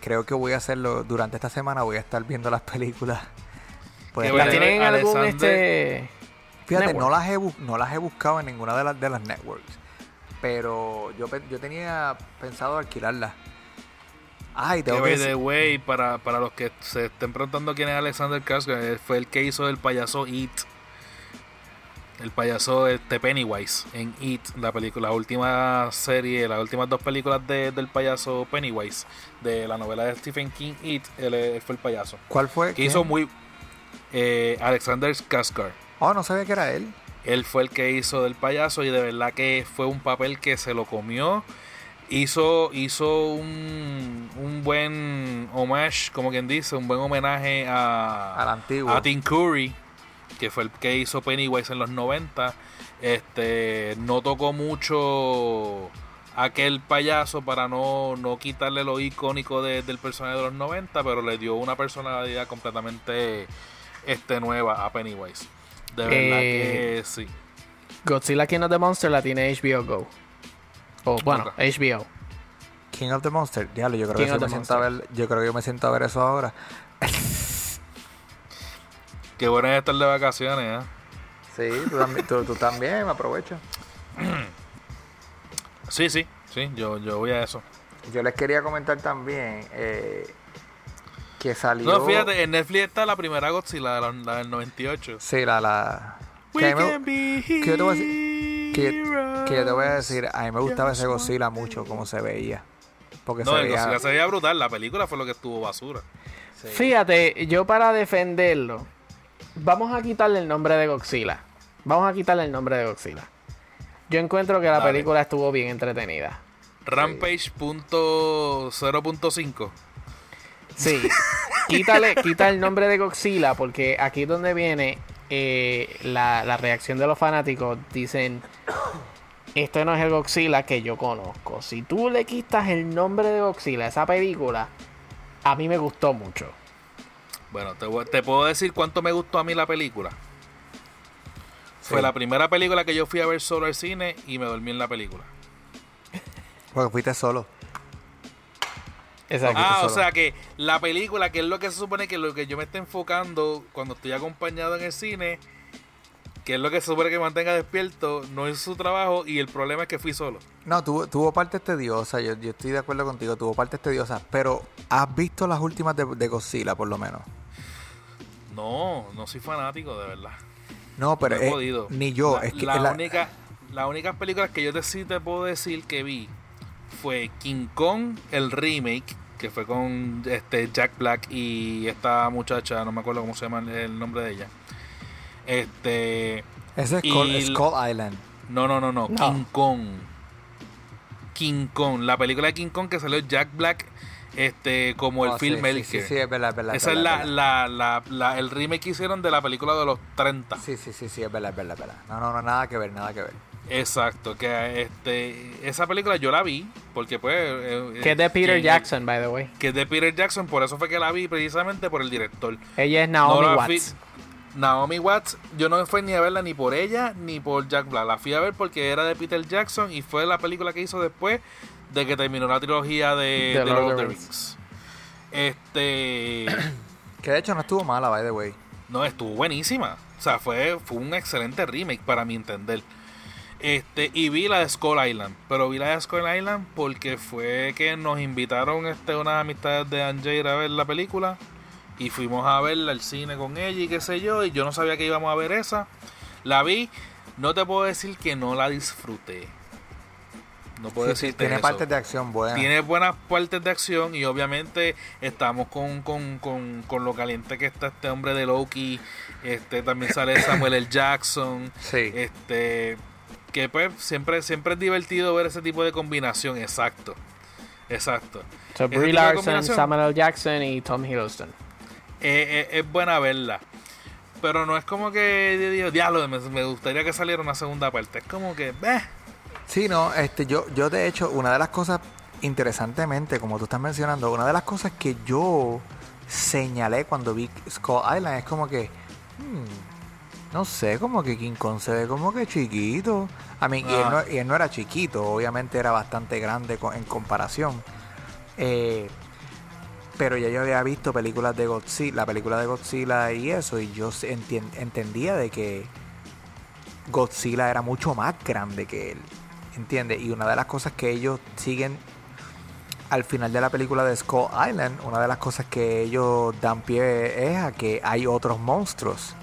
creo que voy a hacerlo durante esta semana. Voy a estar viendo las películas. Pues, Qué ¿La bueno. tienen en algún Alexander- este fíjate, network? no las, he, no las he buscado en ninguna de las, de las networks. Pero yo, yo tenía pensado alquilarlas. Ay, Que tengo que the decir- way, para, para los que se estén preguntando quién es Alexander Skarsgård, él fue el que hizo el payaso It. El payaso este Pennywise en It, la película, la última serie, las últimas dos películas de- del payaso Pennywise, de la novela de Stephen King It, él, él fue el payaso. ¿Cuál fue? Que ¿Quién? hizo muy... eh, Alexander Skarsgård. Oh, no sabía que era él. Él fue el que hizo del payaso y de verdad que fue un papel que se lo comió. Hizo, hizo un, un buen homage, como quien dice, un buen homenaje a, Al antiguo. a Tim Curry, que fue el que hizo Pennywise en los 90. Este, no tocó mucho aquel payaso para no, no quitarle lo icónico de- del personaje de los 90, pero le dio una personalidad completamente este, nueva a Pennywise. De verdad Eh, que sí. Godzilla King of the Monsters la tiene HBO Go. O bueno. HBO. King of the Monster. Diablo, yo creo, King que the me siento a ver, yo creo que yo me siento a ver eso ahora. Qué bueno es estar de vacaciones, ¿eh? Sí, tú también, tú, tú también me aprovecho. Sí, sí, sí, yo, yo voy a eso. Yo les quería comentar también eh, que salió. No, fíjate, en Netflix está la primera Godzilla, la, la del 98. Sí, la. la We que, a mí me- can be que yo te voy a decir- que- que yo te voy a decir, a mí me gustaba ese Godzilla mucho, como se veía. Porque No, se el veía. Godzilla se veía brutal, la película fue lo que estuvo basura. sí. Fíjate, yo para defenderlo, vamos a quitarle el nombre de Godzilla. Vamos a quitarle el nombre de Godzilla. Yo encuentro que la Dale. película estuvo bien entretenida. Rampage.0.5. Sí, quítale, quita el nombre de Godzilla porque aquí es donde viene eh, la, la reacción de los fanáticos. Dicen, esto no es el Godzilla que yo conozco. Si tú le quitas el nombre de Godzilla a esa película, a mí me gustó mucho. Bueno, te, puedo decir cuánto me gustó a mí la película. Fue Sí. la primera película que yo fui a ver solo al cine y me dormí en la película. Porque fuiste solo. Exacto. Ah, o sea que la película, que es lo que se supone que lo que yo me esté enfocando cuando estoy acompañado en el cine, que es lo que se supone que mantenga despierto, no es su trabajo y el problema es que fui solo. No, tuvo, tuvo partes tediosas, yo, yo estoy de acuerdo contigo, tuvo partes tediosas, pero ¿has visto las últimas de, de Godzilla, por lo menos? No, no soy fanático, de verdad. No, pero No he eh, podido. ni yo, La, es que la la- única, las únicas películas que yo te, sí te puedo decir que vi fue King Kong, el remake, que fue con este Jack Black y esta muchacha, no me acuerdo cómo se llama el nombre de ella. Este. Ese es Skull, Skull Island. No, no, no, no, No. King Kong. King Kong, la película de King Kong que salió Jack Black este como el Oh, Phil sí. Sí, sí, sí, es verdad, es verdad. Esa es verdad, la, verdad. la, la, la- el remake que hicieron de la película de los 30. Sí, sí, sí, sí, es verdad, es verdad, es verdad. No, no, no, nada que ver, nada que ver. Exacto, que este esa película yo la vi porque pues eh, Que es de eh, Peter Jackson, by the way. que es de Peter Jackson, por eso fue que la vi precisamente por el director. Ella es Naomi No Watts. fui- Naomi Watts, yo no fui ni a verla ni por ella ni por Jack Black. La fui a ver porque era de Peter Jackson y fue la película que hizo después de que terminó la trilogía de, The de Lord Lord of the Rings. Este. Que de hecho no estuvo mala, by the way. No, estuvo buenísima. O sea, fue, fue un excelente remake para mi entender. Este, y vi la de Skull Island. Pero vi la de Skull Island porque fue que nos invitaron este, unas amistades de Angela a ver la película. Y fuimos a verla al cine con ella y qué sé yo. Y yo no sabía que íbamos a ver esa. La vi. No te puedo decir que no la disfruté. No puedo Sí, sí, decirte tiene eso. partes de acción buenas. Tiene buenas partes de acción y obviamente estamos con, con, con, con lo caliente que está este hombre de Loki. Este también sale Samuel L. Jackson. Sí. Este que pues siempre siempre es divertido ver ese tipo de combinación, exacto. Exacto. So, Brie Larson. Samuel L. Jackson y Tom Hiddleston. Eh, eh, es buena verla. Pero no es como que yo digo, diablo, me, me gustaría que saliera una segunda parte. Es como que, eh, Sí, no, este, yo, yo de hecho, una de las cosas, interesantemente, como tú estás mencionando, una de las cosas que yo señalé cuando vi Skull Island es como que, hmm, no sé, como que King Kong se ve como que chiquito. A mí, y, él Ah. no, y él no era chiquito, obviamente era bastante grande en comparación. Eh, pero ya yo había visto películas de Godzilla, la película de Godzilla y eso, y yo entendía de que Godzilla era mucho más grande que él. ¿Entiendes? Y una de las cosas que ellos siguen al final de la película de Skull Island, una de las cosas que ellos dan pie es a que hay otros monstruos.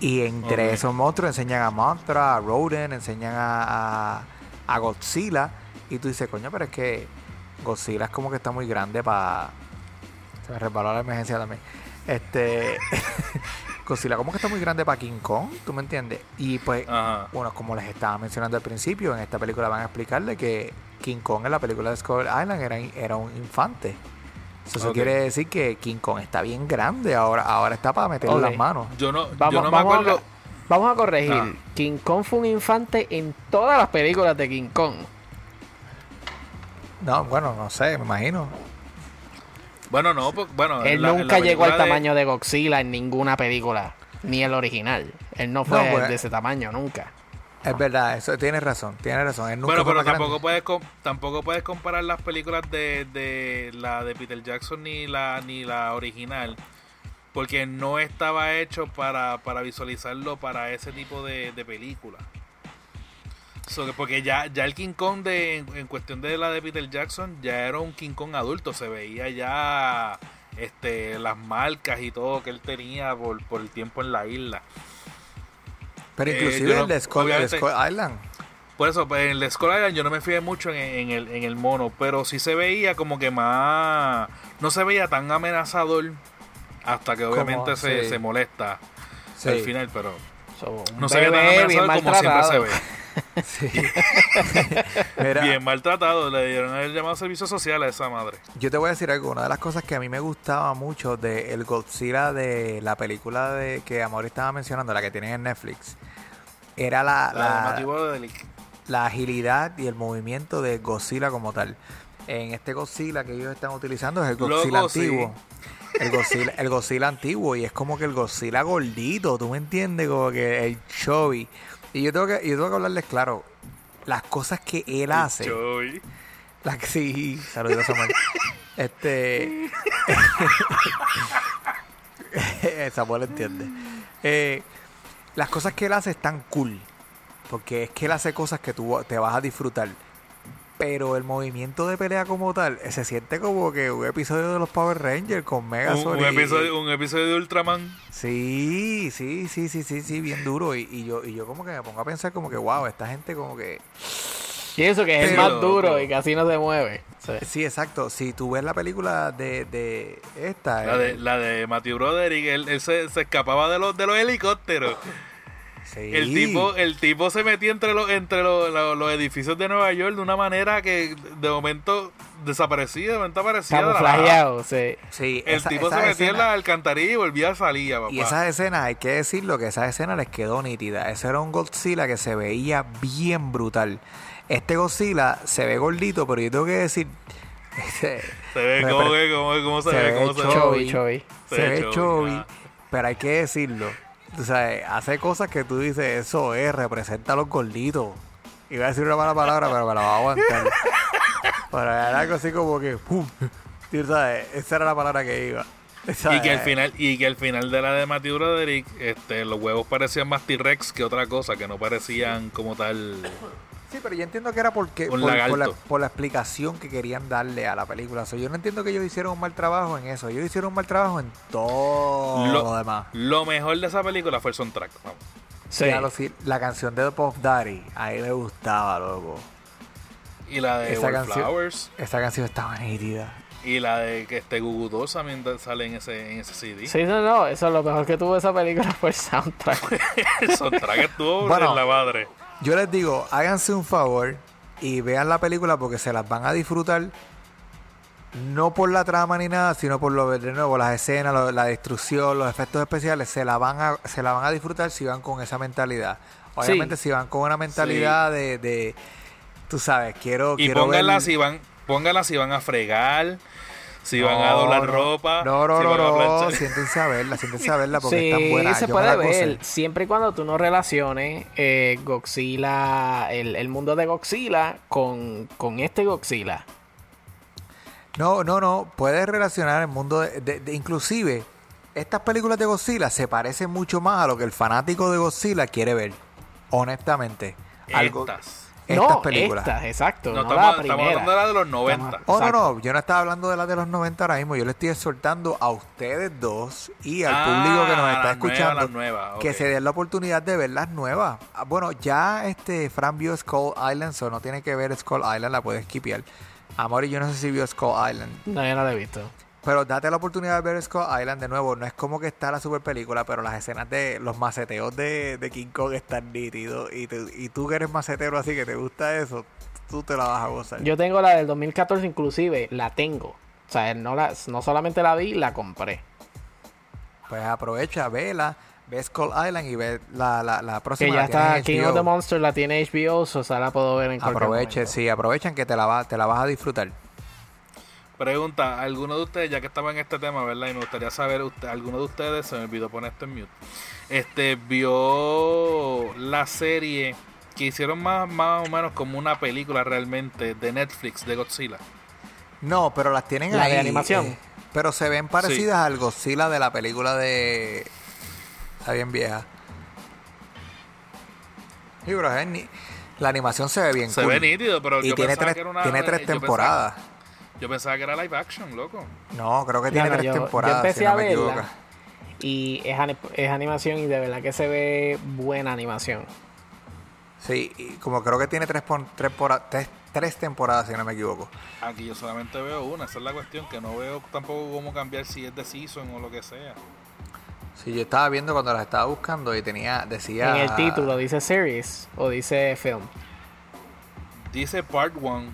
Y entre esos monstruos enseñan a Mothra, a Rodan, enseñan a, a, a Godzilla. Y tú dices, coño, pero es que Godzilla es como que está muy grande para... Se me resbaló la emergencia también. Este... Godzilla como que está muy grande para King Kong, ¿tú me entiendes? Y pues bueno, como les estaba mencionando al principio, en esta película van a explicarle que King Kong en la película de Skull Island era, era un infante. Eso, quiere decir que King Kong está bien grande, ahora, ahora está para meterle las manos. Yo no, Vamos, yo no me vamos a- acuerdo. vamos a corregir. Ah. King Kong fue un infante en todas las películas de King Kong. No, bueno, no sé, me imagino. Bueno, no, pues, bueno. Él la- nunca llegó al de- tamaño de Godzilla en ninguna película, ni el original. Él no fue No, pues- de ese tamaño nunca. Es verdad, eso tienes razón, tienes razón. Él nunca Bueno, pero grande. tampoco puedes tampoco puedes comparar las películas de, de la de Peter Jackson ni la ni la original porque no estaba hecho para, para visualizarlo para ese tipo de, de película. So que- porque ya, ya el King Kong de, en, en cuestión de la de Peter Jackson ya era un King Kong adulto, se veía ya este las marcas y todo que él tenía por, por el tiempo en la isla. Pero eh, inclusive yo no- el Skull, el Island. Por eso, pues, en el Skull Island yo no me fijé mucho en, en el, en el mono, pero sí se veía como que más... No se veía tan amenazador hasta que obviamente se, Sí. se molesta Sí. al final, pero So, no se veía tan amenazador como siempre se ve. Sí. Mira, Bien maltratado, le dieron el llamado servicio social a esa madre. Yo te voy a decir algo, una de las cosas que a mí me gustaba mucho de el Godzilla de la película de que Amor estaba mencionando, la que tienen en Netflix, era la, La, la, de agilidad y el movimiento de Godzilla como tal. En este Godzilla que ellos están utilizando es el Godzilla Loco, sí. antiguo. El Godzilla, el Godzilla antiguo y es como que el Godzilla gordito, ¿tú me entiendes? Como que el chubby. Y yo tengo que, yo tengo que hablarles claro, las cosas que él hace. Choy. La que sí, saludos Samuel. este. Samuel entiende. Eh, las cosas que él hace están cool. Porque es que él hace cosas que tú te vas a disfrutar. Pero el movimiento de pelea como tal eh, se siente como que un episodio de los Power Rangers con Megazord. Un, un episodio, un episodio de Ultraman. Sí, sí, sí, sí, sí, sí, bien duro. Y, y yo, y yo como que me pongo a pensar como que, wow, esta gente como que Y eso que es el más duro y casi no se mueve. Sí. Sí, exacto. Si tú ves la película de, de esta, La eh, de, la de Matthew Broderick, él, él se, se escapaba de los, de los helicópteros. Sí. El tipo, el tipo se metía entre los, entre los, los- los edificios de Nueva York de una manera que de momento desaparecía, de momento aparecía. de la nada. Camuflajeado, sí. Sí, El esa- tipo se metía en la alcantarilla y volvía a salir, papá. Y esas escenas, hay que decirlo, que esa escena les quedó nítida. Ese era un Godzilla que se veía bien brutal. Este Godzilla se ve gordito, pero yo tengo que decir... Se, se ve ve, cómo, cómo se, se ve, ve cómo se ve. Chovy. Chovy, Chovy. Se se ve Chovy, ajá. pero hay que decirlo. O sea, hace cosas que tú dices, eso es, representa a los gorditos. Iba a decir una mala palabra, pero me la voy a aguantar. pero era algo así como que, ¡pum! Tú sabes, esa era la palabra que iba. Y que al final, y que al final de la de Matthew Broderick, este, los huevos parecían más T-Rex que otra cosa, que no parecían como tal. Sí, pero yo entiendo que era porque Un por, por la, por la explicación que querían darle a la película. O sea, yo no entiendo que ellos hicieron un mal trabajo en eso. Ellos hicieron un mal trabajo en todo lo, Lo- demás. Lo mejor de esa película fue el soundtrack. vamos. Sí. La canción de Puff Daddy, a él le gustaba, loco. Y la de Esa canción- Wallflowers. Esa canción estaba nítida. Y la de que este Google Dolls también da- sale en ese, en ese CD. Sí, no, no, eso es lo mejor que tuvo esa película fue el soundtrack. el soundtrack estuvo Bueno. en la madre. Yo les digo, háganse un favor y vean la película porque se las van a disfrutar. No por la trama ni nada, sino por lo de nuevo, las escenas, lo- la destrucción, los efectos especiales, se la van a, se la van a disfrutar si van con esa mentalidad. Obviamente si van con una mentalidad de, de, tú sabes, quiero, Y quiero pónganla ver- si van, pónganla si van a fregar, si van a No, doblar no. ropa, No, no, si no, no, siéntense a verla, siéntense a verla porque sí, es tan buena. se Yo puede la ver. Siempre y cuando tú no relaciones eh, Godzilla, el, el mundo de Godzilla con, con este Godzilla. No, no, no. Puedes relacionar el mundo de, de- de- inclusive estas películas de Godzilla se parecen mucho más a lo que el fanático de Godzilla quiere ver. Honestamente. Algo- Estas. estas no, películas. estas, exacto. No, No, estamos, la estamos primera. hablando de la de los 90. Oh, no, Exacto. no, yo no estaba hablando de las de los 90 ahora mismo, yo le estoy exhortando a ustedes dos y al Ah, público que nos está nuevas, escuchando las nuevas, que se den la oportunidad de ver las nuevas. Ah, Bueno, ya este Fran vio Skull Island, so no tiene que ver Skull Island, la puedes skipear. Amor, y yo no sé si vio Skull Island. No, yo no la he visto. Pero date la oportunidad de ver Skull Island de nuevo. No es como que está la super película, pero las escenas de los maceteos de, de King Kong están nítidos. Y, tú- y tú que eres macetero así que te gusta eso, tú te la vas a gozar. Yo tengo la del 2014 inclusive, la tengo. O sea, no, la, no solamente la vi, la compré. Pues aprovecha, vela, ve Skull Island y ve la, la, la Que próxima. ya la tienen está, King of the Monster la tiene HBO, o sea, la puedo ver en cualquier momento. sí, aprovechan que te la, va, te la vas a disfrutar. Pregunta, ¿alguno de ustedes, ya que estaba en este tema, ¿verdad? Y me gustaría saber, usted, ¿alguno de ustedes, se me olvidó poner esto en mute, este, vio la serie que hicieron más, más o menos como una película realmente de Netflix de Godzilla? No, pero las tienen La ahí. de animación. eh, pero se ven parecidas al Godzilla de la película de. Está bien vieja. Sí, bro, es ni- la animación se ve bien Se cool. ve nítido, pero Y yo tiene pensaba tres, que era una... tiene tres yo pensaba- temporadas. Yo pensaba que era live action, loco. No, creo que tiene no, tres yo- yo temporadas. empecé si no a me verla. equivoco. Y es, es animación y de verdad que se ve buena animación. Sí, y como creo que tiene tres, tres, tres, tres temporadas, si no me equivoco. Aquí yo solamente veo una, esa es la cuestión, que no veo tampoco cómo cambiar si es de season o lo que sea. Sí, yo estaba viendo cuando las estaba buscando y tenía, decía... En el título dice series o dice film. Dice Part 1,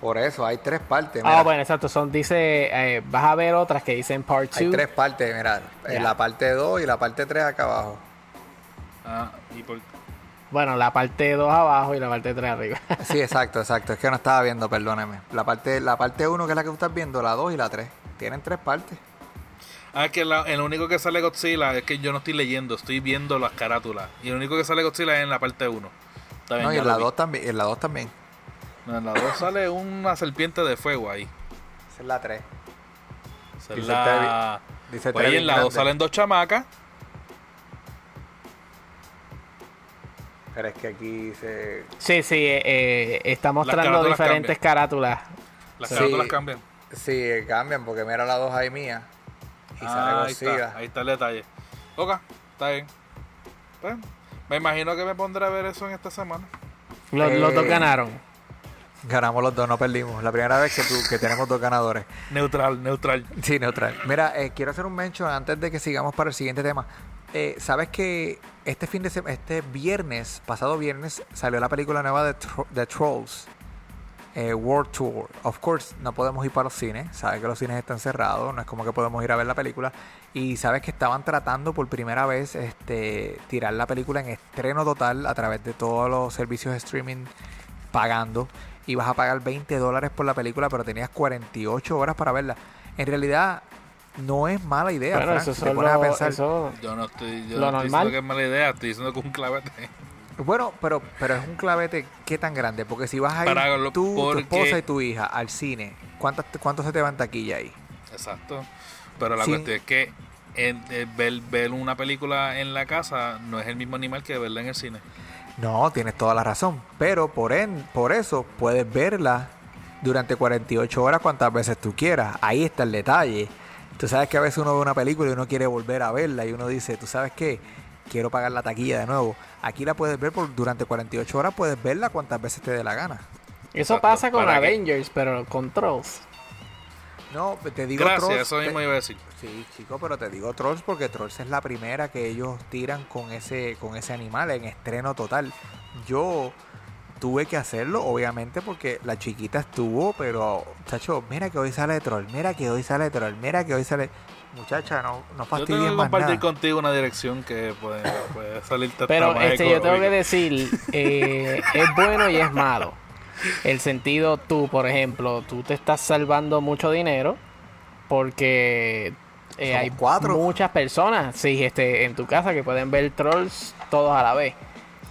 Por eso, hay tres partes. Ah, mira. bueno, exacto. Son, dice, eh, vas a ver otras que dicen part 2. Hay tres partes, mira. En la parte 2 y la parte 3 acá abajo. ah, y por, Bueno, la parte 2 abajo y la parte 3 arriba. Sí, exacto, exacto. Es que no estaba viendo, perdóneme. La parte la parte 1, que es la que tú estás viendo, la 2 y la 3. Tienen tres partes. Ah, es que la- el único que sale Godzilla es que yo no estoy leyendo, estoy viendo las carátulas. Y el único que sale Godzilla es en la parte 1. Está bien, No, y en la vi. 2 también. y En la 2 también. No, en la 2 sale una serpiente de fuego ahí. Esa es la 3. Esa es Dice la... Dice Pues tres ahí en la 2 grande. salen dos chamacas. Pero es que aquí se... Sí, sí, eh, eh, está mostrando carátulas diferentes carátulas. Las Sí. carátulas cambian. Sí, cambian porque mira la 2 ahí mía. Y Ah, sale ahí está, ahí está el detalle. Ok, está bien. Pues, me imagino que me pondré a ver eso en esta semana. Los, los dos Eh, ganaron. Ganamos los dos, no perdimos. La primera vez que, tú, que tenemos dos ganadores. Neutral, neutral. Sí, neutral. Mira, eh, quiero hacer un mention antes de que sigamos para el siguiente tema. Eh, Sabes que este fin de semana, este viernes, pasado viernes, salió la película nueva de, Tro- de Trolls, eh, World Tour. Of course, no podemos ir para los cines. Sabes que los cines están cerrados, no es como que podemos ir a ver la película. Y sabes que estaban tratando por primera vez este tirar la película en estreno total a través de todos los servicios de streaming pagando. Ibas a pagar 20 dólares por la película, pero tenías 48 horas para verla. En realidad, no es mala idea. Bueno, Frank, eso, si te pones a pensar. eso- Yo no estoy, yo Lo no estoy normal. diciendo que es mala idea, estoy diciendo que es un clavete. Bueno, pero, pero es un clavete, ¿qué tan grande? Porque si vas a ir Para lo- tú, tu esposa y tu hija al cine, ¿cuántas, ¿cuánto se te va en taquilla ahí? Exacto. Pero la Sí. cuestión es que en- eh, ver, ver una película en la casa no es el mismo animal que verla en el cine. No, tienes toda la razón. Pero por, en, por eso puedes verla durante 48 horas cuantas veces tú quieras. Ahí está el detalle. Tú sabes que a veces uno ve una película y uno quiere volver a verla y uno dice, ¿tú sabes qué? Quiero pagar la taquilla de nuevo. Aquí la puedes ver por durante 48 horas, puedes verla cuantas veces te dé la gana. Eso pasa con. Avengers, pero con Trolls. No, te digo Gracias, Trolls, eso mismo te- iba a decir. Sí, chico, pero te digo Trolls porque Trolls es la primera que ellos tiran con ese, con ese animal en estreno total. Yo tuve que hacerlo, obviamente, porque la chiquita estuvo, pero, chacho, mira que hoy sale Troll, mira que hoy sale Troll, mira que hoy sale. Muchacha, no, no Yo tengo fastidies que más compartir nada. contigo una dirección que puede, puede salirte Pero este, yo tengo que decir, eh, es bueno y es malo. El sentido, tú, por ejemplo, tú te estás salvando mucho dinero porque eh, hay cuatro. muchas personas sí, este, en tu casa que pueden ver trolls todos a la vez.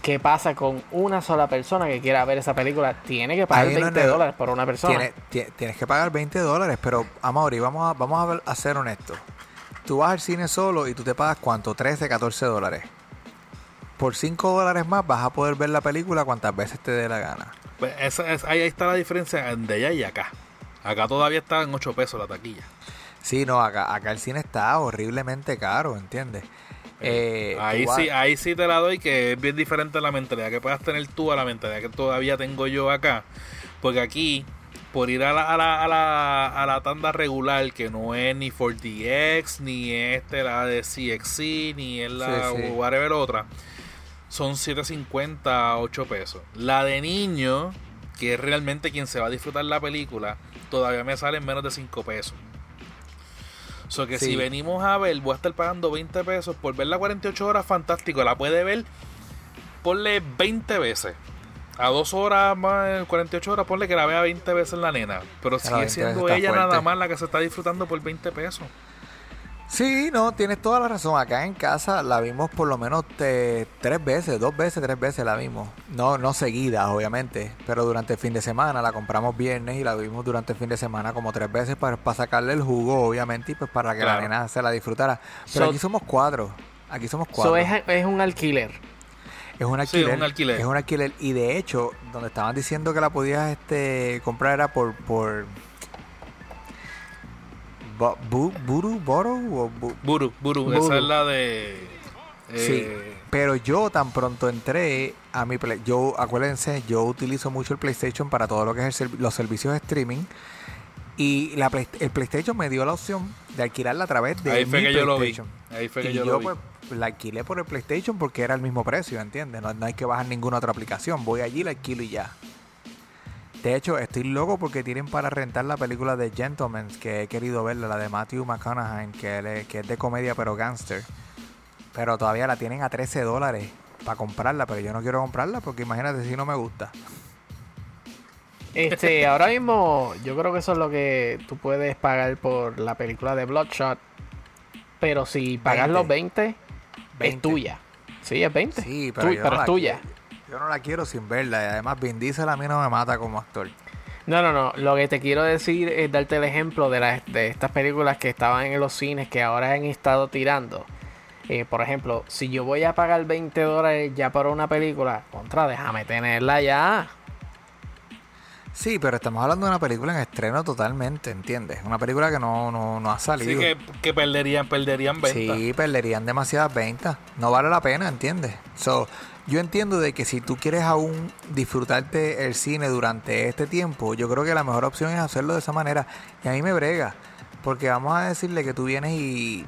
¿Qué pasa con una sola persona que quiera ver esa película? Tiene que pagar Ahí no es 20 nego- dólares por una persona. Tienes, tie- tienes que pagar 20 dólares, pero, Amaury, vamos a, vamos a, ver- a ser honestos. Tú vas al cine solo y tú te pagas cuánto, 13, 14 dólares. Por 5 dólares más vas a poder ver la película cuantas veces te dé la gana. Pues esa es- ahí está la diferencia de allá y acá. Acá todavía está en 8 pesos la taquilla. Sí, no, acá, acá el cine está horriblemente caro, ¿entiendes? Eh, tú ahí sí, ahí sí te la doy que es bien diferente la mentalidad que puedas tener tú a la mentalidad que todavía tengo yo acá. Porque aquí, por ir a la, a la, a la, a la tanda regular, que no es ni 4DX, ni este, la de CXC, ni es la Sí, sí. whatever otra, son 7.50, 8 pesos. La de niño, que es realmente quien se va a disfrutar la película, todavía me sale en menos de 5 pesos. So que Sí. si venimos a ver, voy a estar pagando 20 pesos por verla 48 horas, fantástico. La puede ver, ponle 20 veces. A 2 horas más, 48 horas, ponle que la vea 20 veces la nena. Pero sigue 20 siendo ella fuerte. nada más la que se está disfrutando por 20 pesos. Sí, no, tienes toda la razón. Acá en casa la vimos por lo menos eh, tres veces, dos veces, tres veces la vimos. No, no seguidas, obviamente, pero durante el fin de semana la compramos viernes y la vimos durante el fin de semana como tres veces para, para sacarle el jugo, obviamente, y pues para que Claro. la nena se la disfrutara. Pero So- aquí somos cuatro. Aquí somos cuatro. So, es, es un alquiler. Es un Sí, alquiler. un alquiler. Es un alquiler. Y de hecho, donde estaban diciendo que la podías este, comprar era por. por Bu- bu- Buru, Boro o Bu- Buru, Buru, Buru. esa es la de. Sí, eh, pero yo tan pronto entré a mi Play, yo acuérdense, yo utilizo mucho el PlayStation para todo lo que es el los servicios de streaming y la Play- el PlayStation me dio la opción de alquilarla a través de Ahí fue mi que yo lo vi. PlayStation. Ahí fue que y yo yo, lo vi. pues la alquilé por el PlayStation porque era el mismo precio, ¿entiendes? No, no hay que bajar ninguna otra aplicación, voy allí, la alquilo y ya. De hecho, estoy loco porque tienen para rentar la película de Gentlemen, que he querido verla, la de Matthew McConaughey, que, que es de comedia pero gangster. Pero todavía la tienen a 13 dólares para comprarla, pero yo no quiero comprarla porque imagínate si no me gusta. Este, ahora mismo, yo creo que eso es lo que tú puedes pagar por la película de Bloodshot. Pero si pagas 20. los 20, es 20. tuya. Sí, es 20. Sí, Tú- pero, no es la tuya. Yo no la quiero sin verla. Y además Vin Diesel a mí no me mata como actor. No, no, no. Lo que te quiero decir es darte el ejemplo de, las de estas películas que estaban en los cines que ahora han estado tirando. Eh, por ejemplo, si yo voy a pagar 20 dólares ya por una película, contra, déjame tenerla ya. Sí, pero estamos hablando de una película en estreno totalmente, ¿entiendes? Una película que no, no, no ha salido. Sí, que, que perderían, perderían ventas. Sí, perderían demasiadas ventas. No vale la pena, ¿entiendes? So, yo entiendo de que si tú quieres aún disfrutarte el cine durante este tiempo, yo creo que la mejor opción es hacerlo de esa manera. Y a mí me brega, porque vamos a decirle que tú vienes y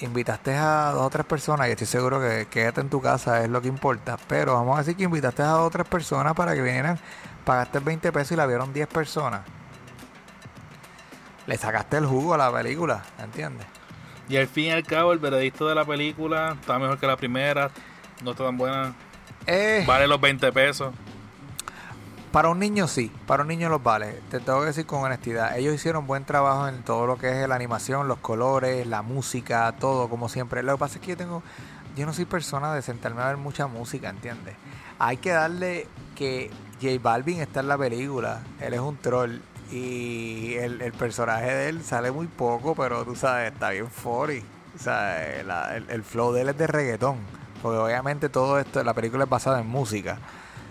invitaste a dos o tres personas, y estoy seguro que quédate en tu casa es lo que importa, pero vamos a decir que invitaste a dos o tres personas para que vinieran, pagaste 20 pesos y la vieron 10 personas. Le sacaste el jugo a la película, ¿entiendes? Y al fin y al cabo, el veredicto de la película está mejor que la primera, no está tan buena. Eh, Vale los 20 pesos. Para un niño sí, para un niño los vale. Te tengo que decir con honestidad. Ellos hicieron buen trabajo en todo lo que es la animación, los colores, la música, todo como siempre. Lo que pasa es que yo tengo, yo no soy persona de sentarme a ver mucha música, ¿entiendes? Hay que darle que J Balvin está en la película. Él es un troll y el, el personaje de él sale muy poco, pero tú sabes, está bien funny. O sea, el, el- el flow de él es de reggaetón. Porque obviamente todo esto, la película es basada en música.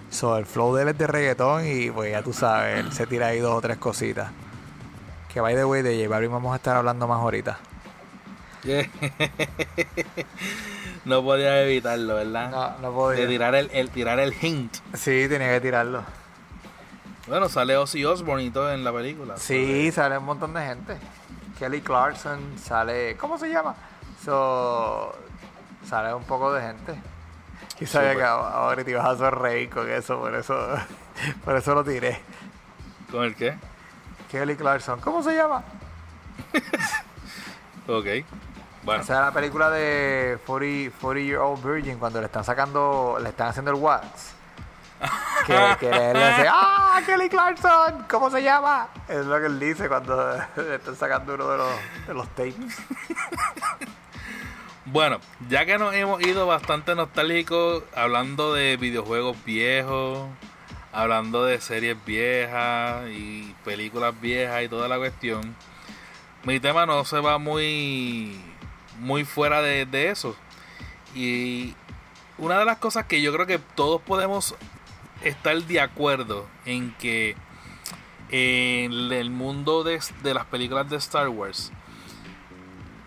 So, el flow de él es de reggaetón y pues ya tú sabes, él se tira ahí dos o tres cositas. Que by the way de J Balvin vamos a estar hablando más ahorita. no podía evitarlo, ¿verdad? No, no podía. De tirar el, el tirar el hint. Sí, tenía que tirarlo. Bueno, sale Ozzy Osbourne y todo en la película. Sí, sale un montón de gente. Kelly Clarkson sale. ¿Cómo se llama? So, sale un poco de gente. Y sabía que ahora te ibas a sonreír con eso, por eso, por eso lo tiré. ¿Con el qué? Kelly Clarkson, ¿cómo se llama? Ok. Bueno, Esa es la película de 40, 40 Year Old Virgin cuando le están sacando, le están haciendo el wax. Que, que él le dice, ¡Ah, Kelly Clarkson! ¿Cómo se llama? Es lo que él dice cuando le están sacando uno de los, de los tapes. Bueno, ya que nos hemos ido bastante nostálgicos hablando de videojuegos viejos, hablando de series viejas y películas viejas y toda la cuestión, mi tema no se va muy, muy fuera de, de eso. Y una de las cosas que yo creo que todos podemos estar de acuerdo en que en el mundo de, de las películas de Star Wars,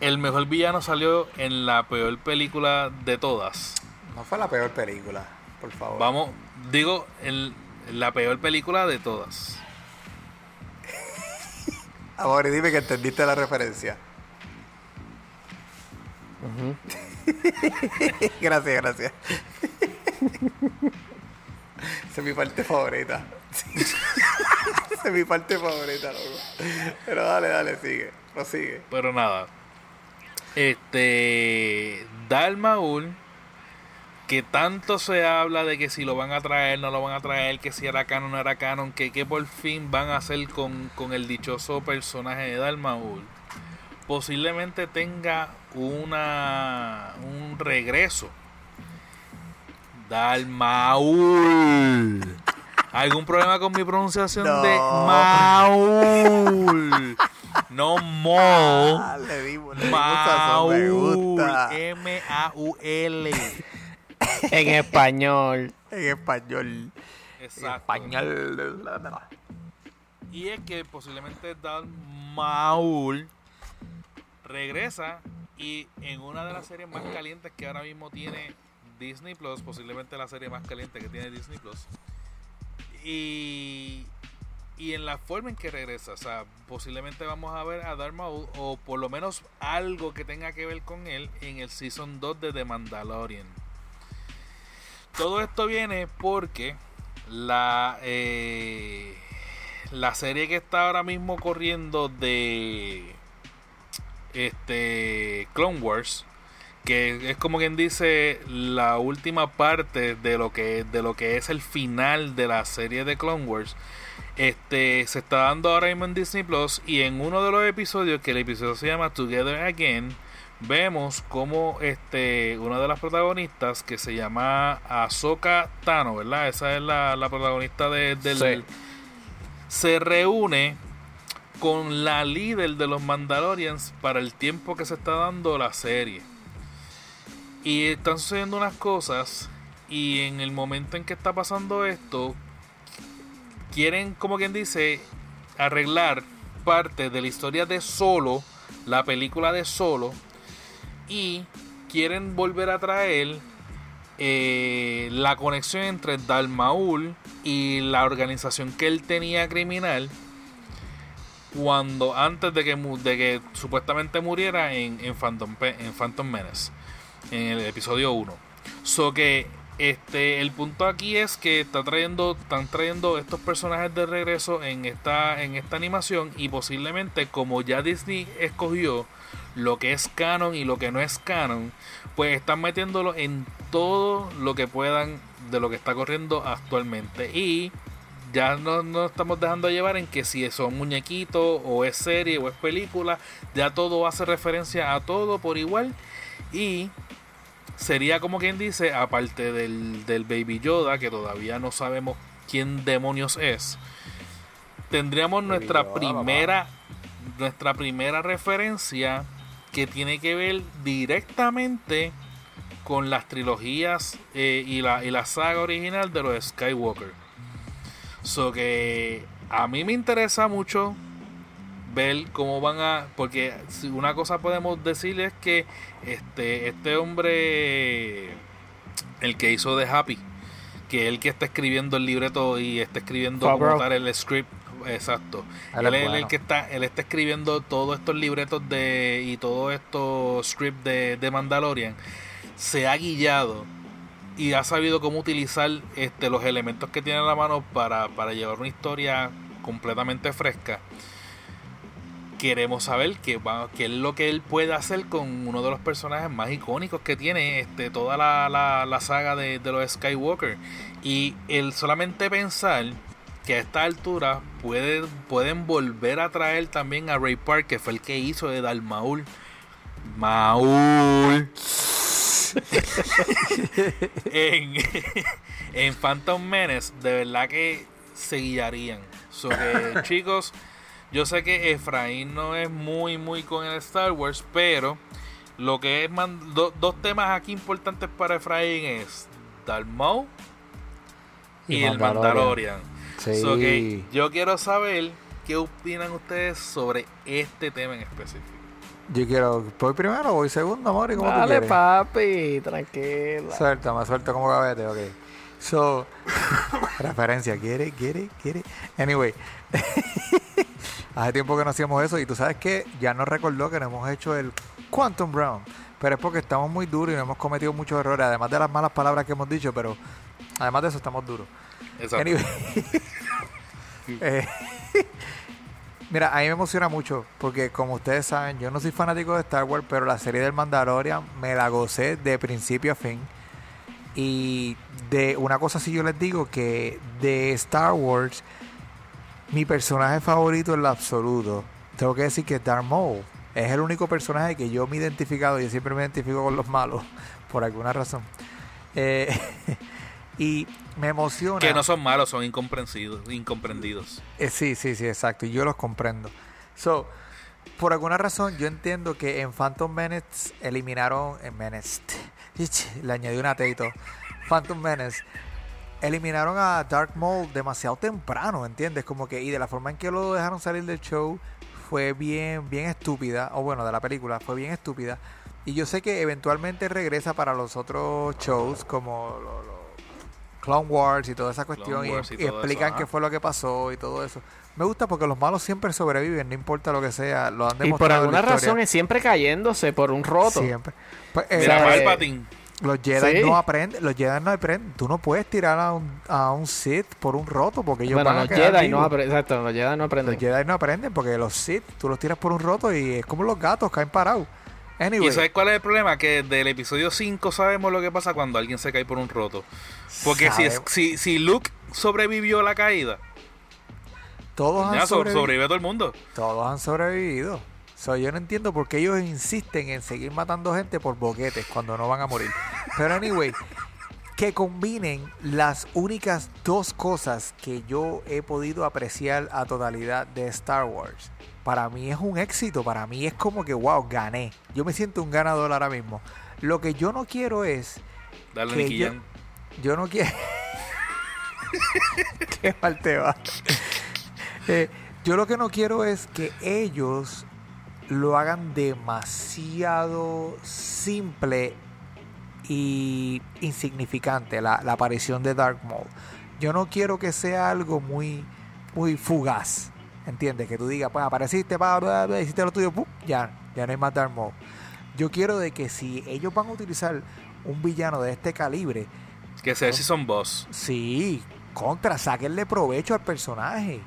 el mejor villano salió en la peor película de todas. No fue la peor película, por favor. Vamos, digo, en la peor película de todas. Amor, y dime que entendiste la referencia. gracias, gracias. Esa es mi parte favorita. Esa es mi parte favorita, loco. Pero dale, dale, sigue. Prosigue. Pero nada. Este. Dalmaul. Que tanto se habla de que si lo van a traer, no lo van a traer, que si era canon, no era canon, que, que por fin van a hacer con, con el dichoso personaje de Dalmaul. Posiblemente tenga una un regreso. Dalmaul. ¿Algún problema con mi pronunciación de. Maul? No Mo. Ah, le dimos, le me Maul. gusta. M-A-U-L. En español. En español. En Exacto. español. Y es que posiblemente Dan Maul regresa y en una de las series más calientes que ahora mismo tiene Disney Plus, posiblemente la serie más caliente que tiene Disney Plus. Y, y en la forma en que regresa, o sea, posiblemente vamos a ver a Darth Maul o por lo menos algo que tenga que ver con él en el Season 2 de The Mandalorian. Todo esto viene porque la eh, la serie que está ahora mismo corriendo de este Clone Wars que es como quien dice la última parte de lo que de lo que es el final de la serie de Clone Wars este se está dando ahora mismo en Disney Plus y en uno de los episodios que el episodio se llama Together Again vemos como este una de las protagonistas que se llama Ahsoka Tano verdad esa es la, la protagonista de, del Sí. se reúne con la líder de los Mandalorians para el tiempo que se está dando la serie. Y están sucediendo unas cosas y en el momento en que está pasando esto, quieren, como quien dice, arreglar parte de la historia de Solo, la película de Solo, y quieren volver a traer eh, la conexión entre Dalmaul y la organización que él tenía criminal cuando antes de que, de que supuestamente muriera en, en, Phantom, en Phantom Menace, en el episodio 1. So que este, el punto aquí es que está trayendo, están trayendo estos personajes de regreso en esta, en esta animación y posiblemente como ya Disney escogió lo que es canon y lo que no es canon, pues están metiéndolo en todo lo que puedan de lo que está corriendo actualmente. Y ya no nos estamos dejando llevar en que si son muñequitos o es serie o es película, ya todo hace referencia a todo por igual. Y sería como quien dice, aparte del, del Baby Yoda, que todavía no sabemos quién demonios es, tendríamos nuestra primera nuestra primera referencia que tiene que ver directamente con las trilogías eh, y, la, y la saga original de los Skywalker. So que a mí me interesa mucho ver cómo van a porque una cosa podemos decir es que este este hombre el que hizo de Happy que el que está escribiendo el libreto y está escribiendo como tal el script exacto. Él, es el que está él está escribiendo todos estos libretos de y todos estos scripts de, de Mandalorian. Se ha guiado y ha sabido cómo utilizar este los elementos que tiene a la mano para, para llevar una historia completamente fresca queremos saber qué, qué es lo que él puede hacer con uno de los personajes más icónicos que tiene este, toda la, la, saga de, de, los Skywalker. Y el solamente pensar que a esta altura puede, pueden volver a traer también a Ray Park, que fue el que hizo de Dalmaul. Maul. en, en Phantom Menace, de verdad que se guiarían. So que, chicos yo sé que Efraín no es muy, muy con el Star Wars, pero lo que es dos temas aquí importantes para Efraín es Darth y, el Mandalorian. Sí. yo quiero saber qué opinan ustedes sobre este tema en específico. Yo quiero, ¿voy primero o voy segundo, amor? ¿Cómo Dale, papi, tranquila. Suelta, más suelto como cabete, ok. So, referencia, quiere, quiere, quiere. Anyway, Hace tiempo que no hacíamos eso y tú sabes que ya nos recordó que no hemos hecho el Quantum Brown. Pero es porque estamos muy duros y no hemos cometido muchos errores, además de las malas palabras que hemos dicho, pero además de eso estamos duros. Exacto. Eh, mira, a mí me emociona mucho porque como ustedes saben, yo no soy fanático de Star Wars, pero la serie del Mandalorian me la gocé de principio a fin. Y de una cosa sí yo les digo que de Star Wars mi personaje favorito en lo absoluto, tengo que decir que Darth Maul es el único personaje que yo me he identificado, y siempre me identifico con los malos, por alguna razón. Eh, y me emociona. Que no son malos, son incomprendidos. incomprendidos. Eh, sí, sí, sí, exacto. Y yo los comprendo. So, por alguna razón, yo entiendo que en Phantom Menace eliminaron. En Menace. Le añadí un ateito. Phantom Menace eliminaron a Dark Maul demasiado temprano, ¿entiendes? Como que, y de la forma en que lo dejaron salir del show fue bien, bien estúpida, o bueno, de la película, fue bien estúpida. Y yo sé que eventualmente regresa para los otros shows, como Clone Wars y toda esa cuestión, y, explican qué fue lo que pasó y todo eso. Me gusta porque los malos siempre sobreviven, no importa lo que sea, lo han demostrado. Y por alguna razón es siempre cayéndose por un roto. Siempre. Pues, Mira, eh, los Jedi no aprenden, los Jedi no aprenden. Tú no puedes tirar a un, a un Sith por un roto porque ellos van a los Jedi no aprenden, exacto, los Jedi no aprenden. Los Jedi no aprenden porque los Sith tú los tiras por un roto y es como los gatos caen parados. ¿Y sabes cuál es el problema? Que del episodio 5 sabemos lo que pasa cuando alguien se cae por un roto. Porque si, si, si Luke sobrevivió a la caída, todos han sobrevivido. sobrevive todo el mundo. Todos han sobrevivido yo no entiendo por qué ellos insisten en seguir matando gente por boquetes cuando no van a morir. Pero anyway, que combinen las únicas dos cosas que yo he podido apreciar a totalidad de Star Wars. Para mí es un éxito, para mí es como que, wow, gané. Yo me siento un ganador ahora mismo. Lo que yo no quiero es... Dale, que yo, yo no quiero... Qué mal te va. Eh, yo lo que no quiero es que ellos lo hagan demasiado simple y insignificante la, la aparición de Dark Maul. Yo no quiero que sea algo muy, muy fugaz. ¿Entiendes? Que tú digas, pues apareciste, pa, bla, bla, hiciste lo tuyo, ¡pum! ya, ya no hay más Dark Maul. Yo quiero de que si ellos van a utilizar un villano de este calibre, Que sea si son boss. sí, contra, sáquenle provecho al personaje.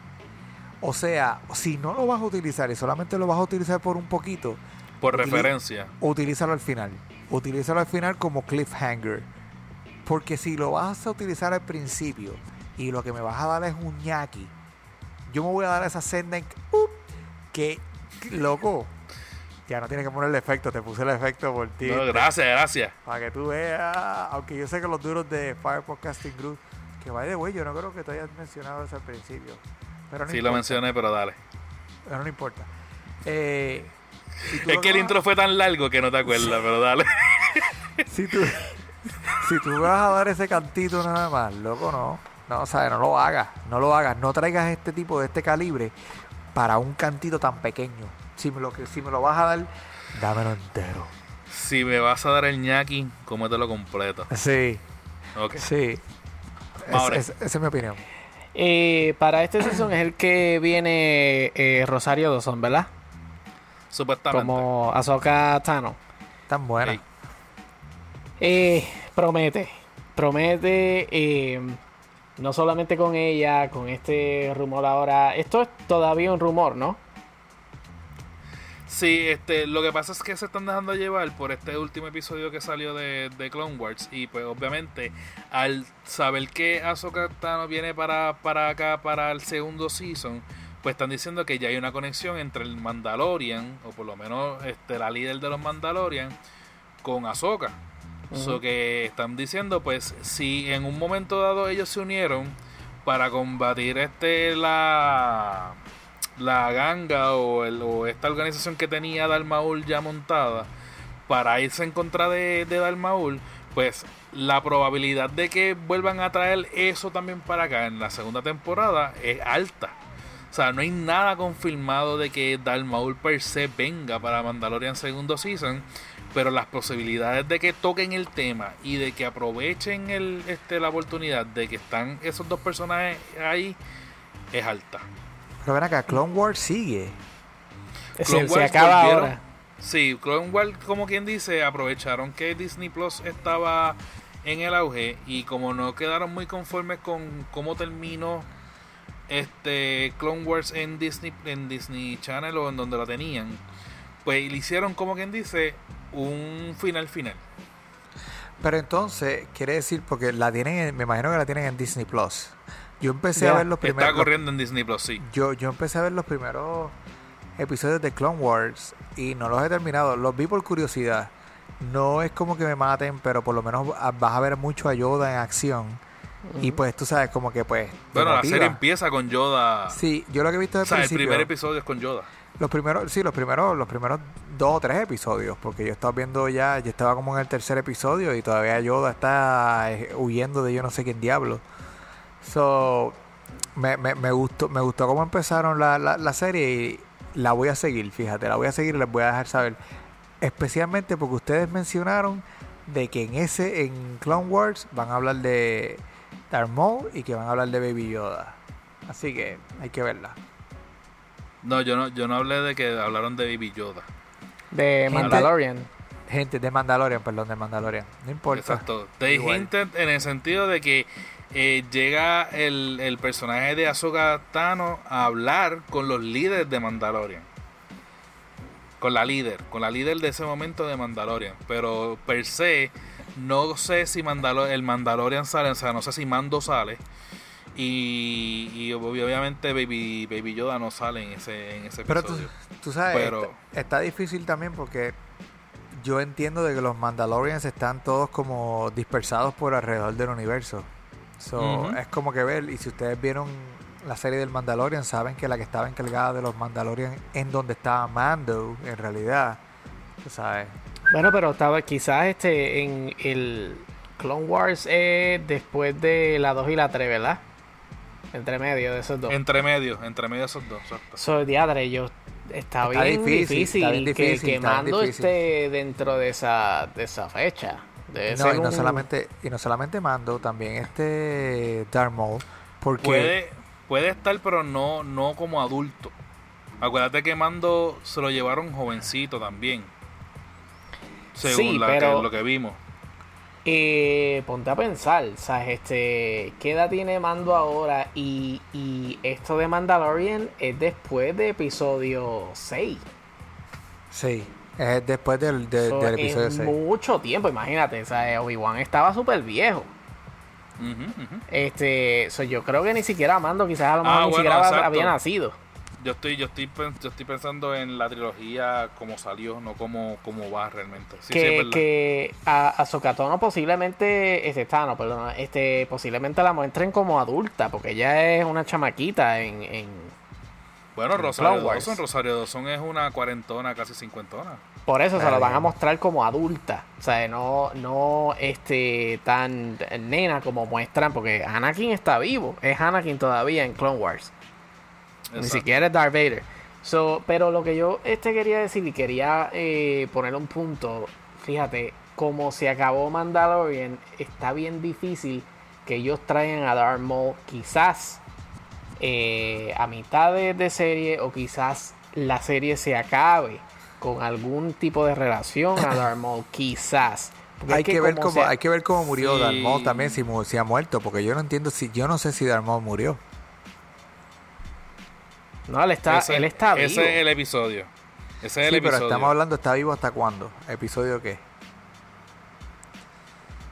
O sea, si no lo vas a utilizar y solamente lo vas a utilizar por un poquito, Por Utili- referencia. utilízalo al final. Utilízalo al final como cliffhanger. Porque si lo vas a utilizar al principio y lo que me vas a dar es un ñaki, yo me voy a dar esa senda en que, ¡up! que, loco, ya no tienes que ponerle efecto, te puse el efecto por ti. No, gracias, gracias. Para que tú veas, aunque yo sé que los duros de Fire Podcasting Group, que by the way, yo no creo que tú hayas mencionado eso al principio. Pero no Sí lo mencioné, pero dale. Pero no importa. Eh, si Es que el intro fue tan largo que no te acuerdas, pero dale. Si tú, si tú vas a dar ese cantito nada más, loco, no. No, sabes, no lo hagas. No lo hagas. No traigas este tipo de este calibre para un cantito tan pequeño. Si me lo, que- si me lo vas a dar, dámelo entero. Si me vas a dar el ñaki, cómetelo completo. Sí, Ok. sí. Es- Ahora. es- esa es mi opinión. Eh, para este season es el que viene eh, Rosario Dawson, ¿verdad? Supuestamente. Como Ahsoka Tano. Tan buena. Eh, promete, promete, eh, no solamente con ella, con este rumor ahora. Esto es todavía un rumor, ¿no? Sí, este, lo que pasa es que se están dejando llevar por este último episodio que salió de, Clone Wars y pues obviamente al saber que Ahsoka Tano viene para, para acá para el segundo season, pues están diciendo que ya hay una conexión entre el Mandalorian o por lo menos este la líder de los Mandalorian con Ahsoka. So Ujú. que están diciendo pues si en un momento dado ellos se unieron para combatir este la la ganga o, el- o esta organización que tenía Dalmaul ya montada para irse en contra de, de Dalmaul, pues la probabilidad de que vuelvan a traer eso también para acá en la segunda temporada es alta. O sea, no hay nada confirmado de que Dalmaul per se venga para Mandalorian segundo season, pero las posibilidades de que toquen el tema y de que aprovechen el, este, la oportunidad de que están esos dos personajes ahí es alta. Pero ven acá, Clone Wars sigue. Se, Clone se Wars acaba volvieron- ahora. Sí, Clone Wars, como quien dice, aprovecharon que Disney Plus estaba en el auge y como no quedaron muy conformes con cómo terminó este Clone Wars en Disney en Disney Channel o en donde lo tenían, pues le hicieron como quien dice un final final. Pero entonces, quiere decir, porque la tienen, en- me imagino que la tienen en Disney Plus. Yo empecé a ver los Está primeros. corriendo en Disney Plus, sí. Yo, yo empecé a ver los primeros episodios de Clone Wars y no los he terminado. Los vi por curiosidad. No es como que me maten, pero por lo menos vas a ver mucho a Yoda en acción. Y pues tú sabes, como que pues. Bueno, la serie empieza con Yoda. Sí, yo lo que he visto o sea, el primer episodio es con Yoda. Los primeros, sí, los primeros, los primeros dos o tres episodios, porque yo estaba viendo ya, yo estaba como en el tercer episodio y todavía Yoda está eh, huyendo de yo no sé quién diablo. So, me, me, me gustó, me gustó cómo empezaron la, la, la serie y la voy a seguir, fíjate, la voy a seguir y les voy a dejar saber. Especialmente porque ustedes mencionaron de que en ese, en Clone Wars, van a hablar de Darth Maul y que van a hablar de Baby Yoda. Así que hay que verla. No, yo no, yo no hablé de que hablaron de Baby Yoda. De Mandalorian. Gente de Mandalorian, perdón, de Mandalorian. No importa. Exacto. They Igual. hinted en el sentido de que eh, llega el, el personaje de Ahsoka Tano a hablar con los líderes de Mandalorian. Con la líder, con la líder de ese momento de Mandalorian. Pero per se, no sé si Mandalo- el Mandalorian sale, o sea, no sé si Mando sale. Y, y ob- obviamente Baby, Baby Yoda no sale en ese, en ese Pero tú, episodio. tú sabes, Pero- está, está difícil también porque yo entiendo de que los Mandalorians están todos como dispersados por alrededor del universo. So. Es como que ver, y si ustedes vieron la serie del Mandalorian, saben que la que estaba encargada de los Mandalorian en donde estaba Mando, en realidad, tú sabes. Bueno, pero estaba quizás este en el Clone Wars eh, después de la 2 y la 3, ¿verdad? Entre medio de esos dos. Entre medio, entre medio de esos dos. exacto. So, diadre, yo está, Está bien difícil, difícil, está bien que, difícil, que está bien Mando difícil. esté dentro de esa, de esa fecha. Debe No, y no un- solamente, y no solamente Mando, también este Darth Maul, porque Puede, puede estar, pero no, no como adulto. Acuérdate que Mando se lo llevaron jovencito también. Según Sí, la pero- que, lo que vimos. Eh, ponte a pensar, ¿sabes? Este, ¿qué edad tiene Mando ahora? Y, y esto de Mandalorian es después de episodio 6. sí, es después del, de- So, del episodio es 6. mucho tiempo, imagínate. ¿sabes? Obi-Wan estaba súper viejo. Este, so, yo creo que ni siquiera Mando quizás a lo mejor Ah, ni bueno, siquiera exacto. había nacido. Yo estoy, yo estoy, yo estoy pensando en la trilogía como salió, no como, como va realmente. Sí, que, que a, a Sokatono posiblemente, este, Tano, perdón, este, posiblemente la muestren como adulta, porque ella es una chamaquita en, en Bueno, en Rosario Clone Wars. Dawson, Rosario Dawson es una cuarentona, casi cincuentona. por eso se lo van a mostrar como adulta, o sea, no, no este tan nena como muestran, porque Anakin está vivo, es Anakin todavía en Clone Wars. Ni siquiera es Darth Vader. So, pero lo que yo este quería decir y quería eh, poner un punto, fíjate, como se acabó Mandalorian, está bien difícil que ellos traigan a Darth Maul quizás eh, a mitad de, de serie o quizás la serie se acabe con algún tipo de relación a Darth Maul, quizás. Porque Hay es que, ver cómo, hay que ver cómo murió Sí. Darth Maul también, si, si ha muerto, porque yo no entiendo si, yo no sé si Darth Maul murió. No, él está, ese, él está vivo. ese es el episodio. Ese es el Sí, pero episodio. estamos hablando, ¿está vivo hasta cuándo? ¿Episodio qué?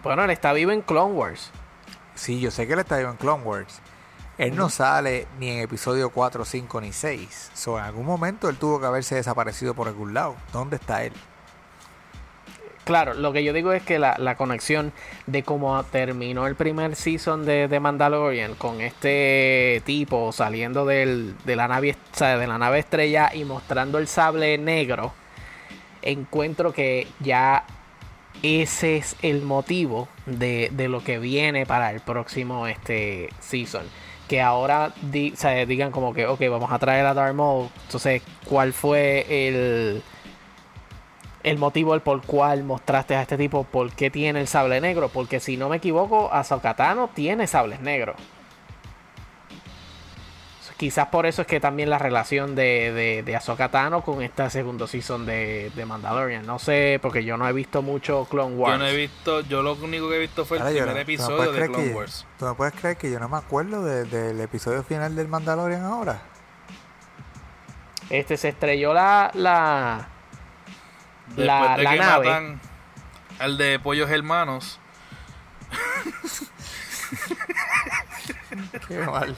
Bueno, él está vivo en Clone Wars. Sí, yo sé que él está vivo en Clone Wars. Él no sale ni en episodio 4, 5 ni 6. So, en algún momento él tuvo que haberse desaparecido por algún lado. ¿Dónde está él? Claro, lo que yo digo es que la, la conexión de cómo terminó el primer season de, de Mandalorian con este tipo saliendo del- de, la nave, de la nave estrella y mostrando el sable negro, encuentro que ya ese es el motivo de, de lo que viene para el próximo este season. Que ahora digan como que, ok, vamos a traer a Darth Maul. Entonces, ¿cuál fue el, el motivo el por cual mostraste a este tipo por qué tiene el sable negro. Porque si no me equivoco, Ahsoka Tano tiene sables negros. Quizás por eso es que también la relación de, de, de Ahsoka Tano con esta segundo season de, de Mandalorian. No sé, porque yo no he visto mucho Clone Wars. Yo no he visto, yo lo único que he visto fue el Ahora, primer no- ¿tú me episodio de Clone que- Wars. ¿Tú me puedes creer que yo no me acuerdo de- del episodio final del Mandalorian ahora? Este se estrelló la. la Después la- de la que nave. matan al de Pollos Hermanos, Qué mal.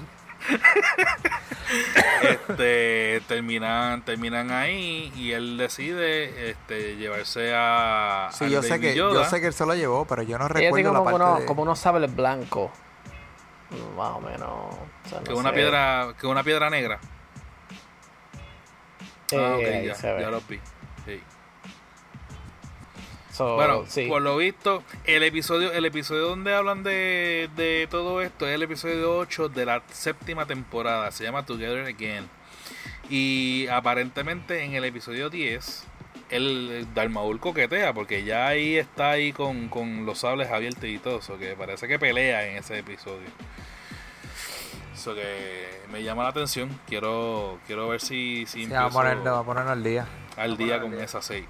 este, terminan, terminan ahí y él decide este, llevarse a. Sí, al yo sé, que, yo sé que él se lo llevó, pero yo no recuerdo la como, parte unos, de... como unos sables blancos. Más o menos. o sea, no que una sé. piedra, que una piedra negra. Eh, ah, ok, ahí ya, se ve. ya lo vi. So, Bueno, sí. por lo visto, el episodio, el episodio donde hablan de, de todo esto es el episodio 8 de la séptima temporada. Se llama Together Again. Y aparentemente en el episodio 10, el Dalmaul coquetea, porque ya ahí está ahí con, con los sables abiertos y todo. que parece que pelea en ese episodio. Eso que me llama la atención. Quiero, quiero ver si, si Sí, vamos, a empiezo- ponerlo, vamos a ponernos al día. al día con esa 6.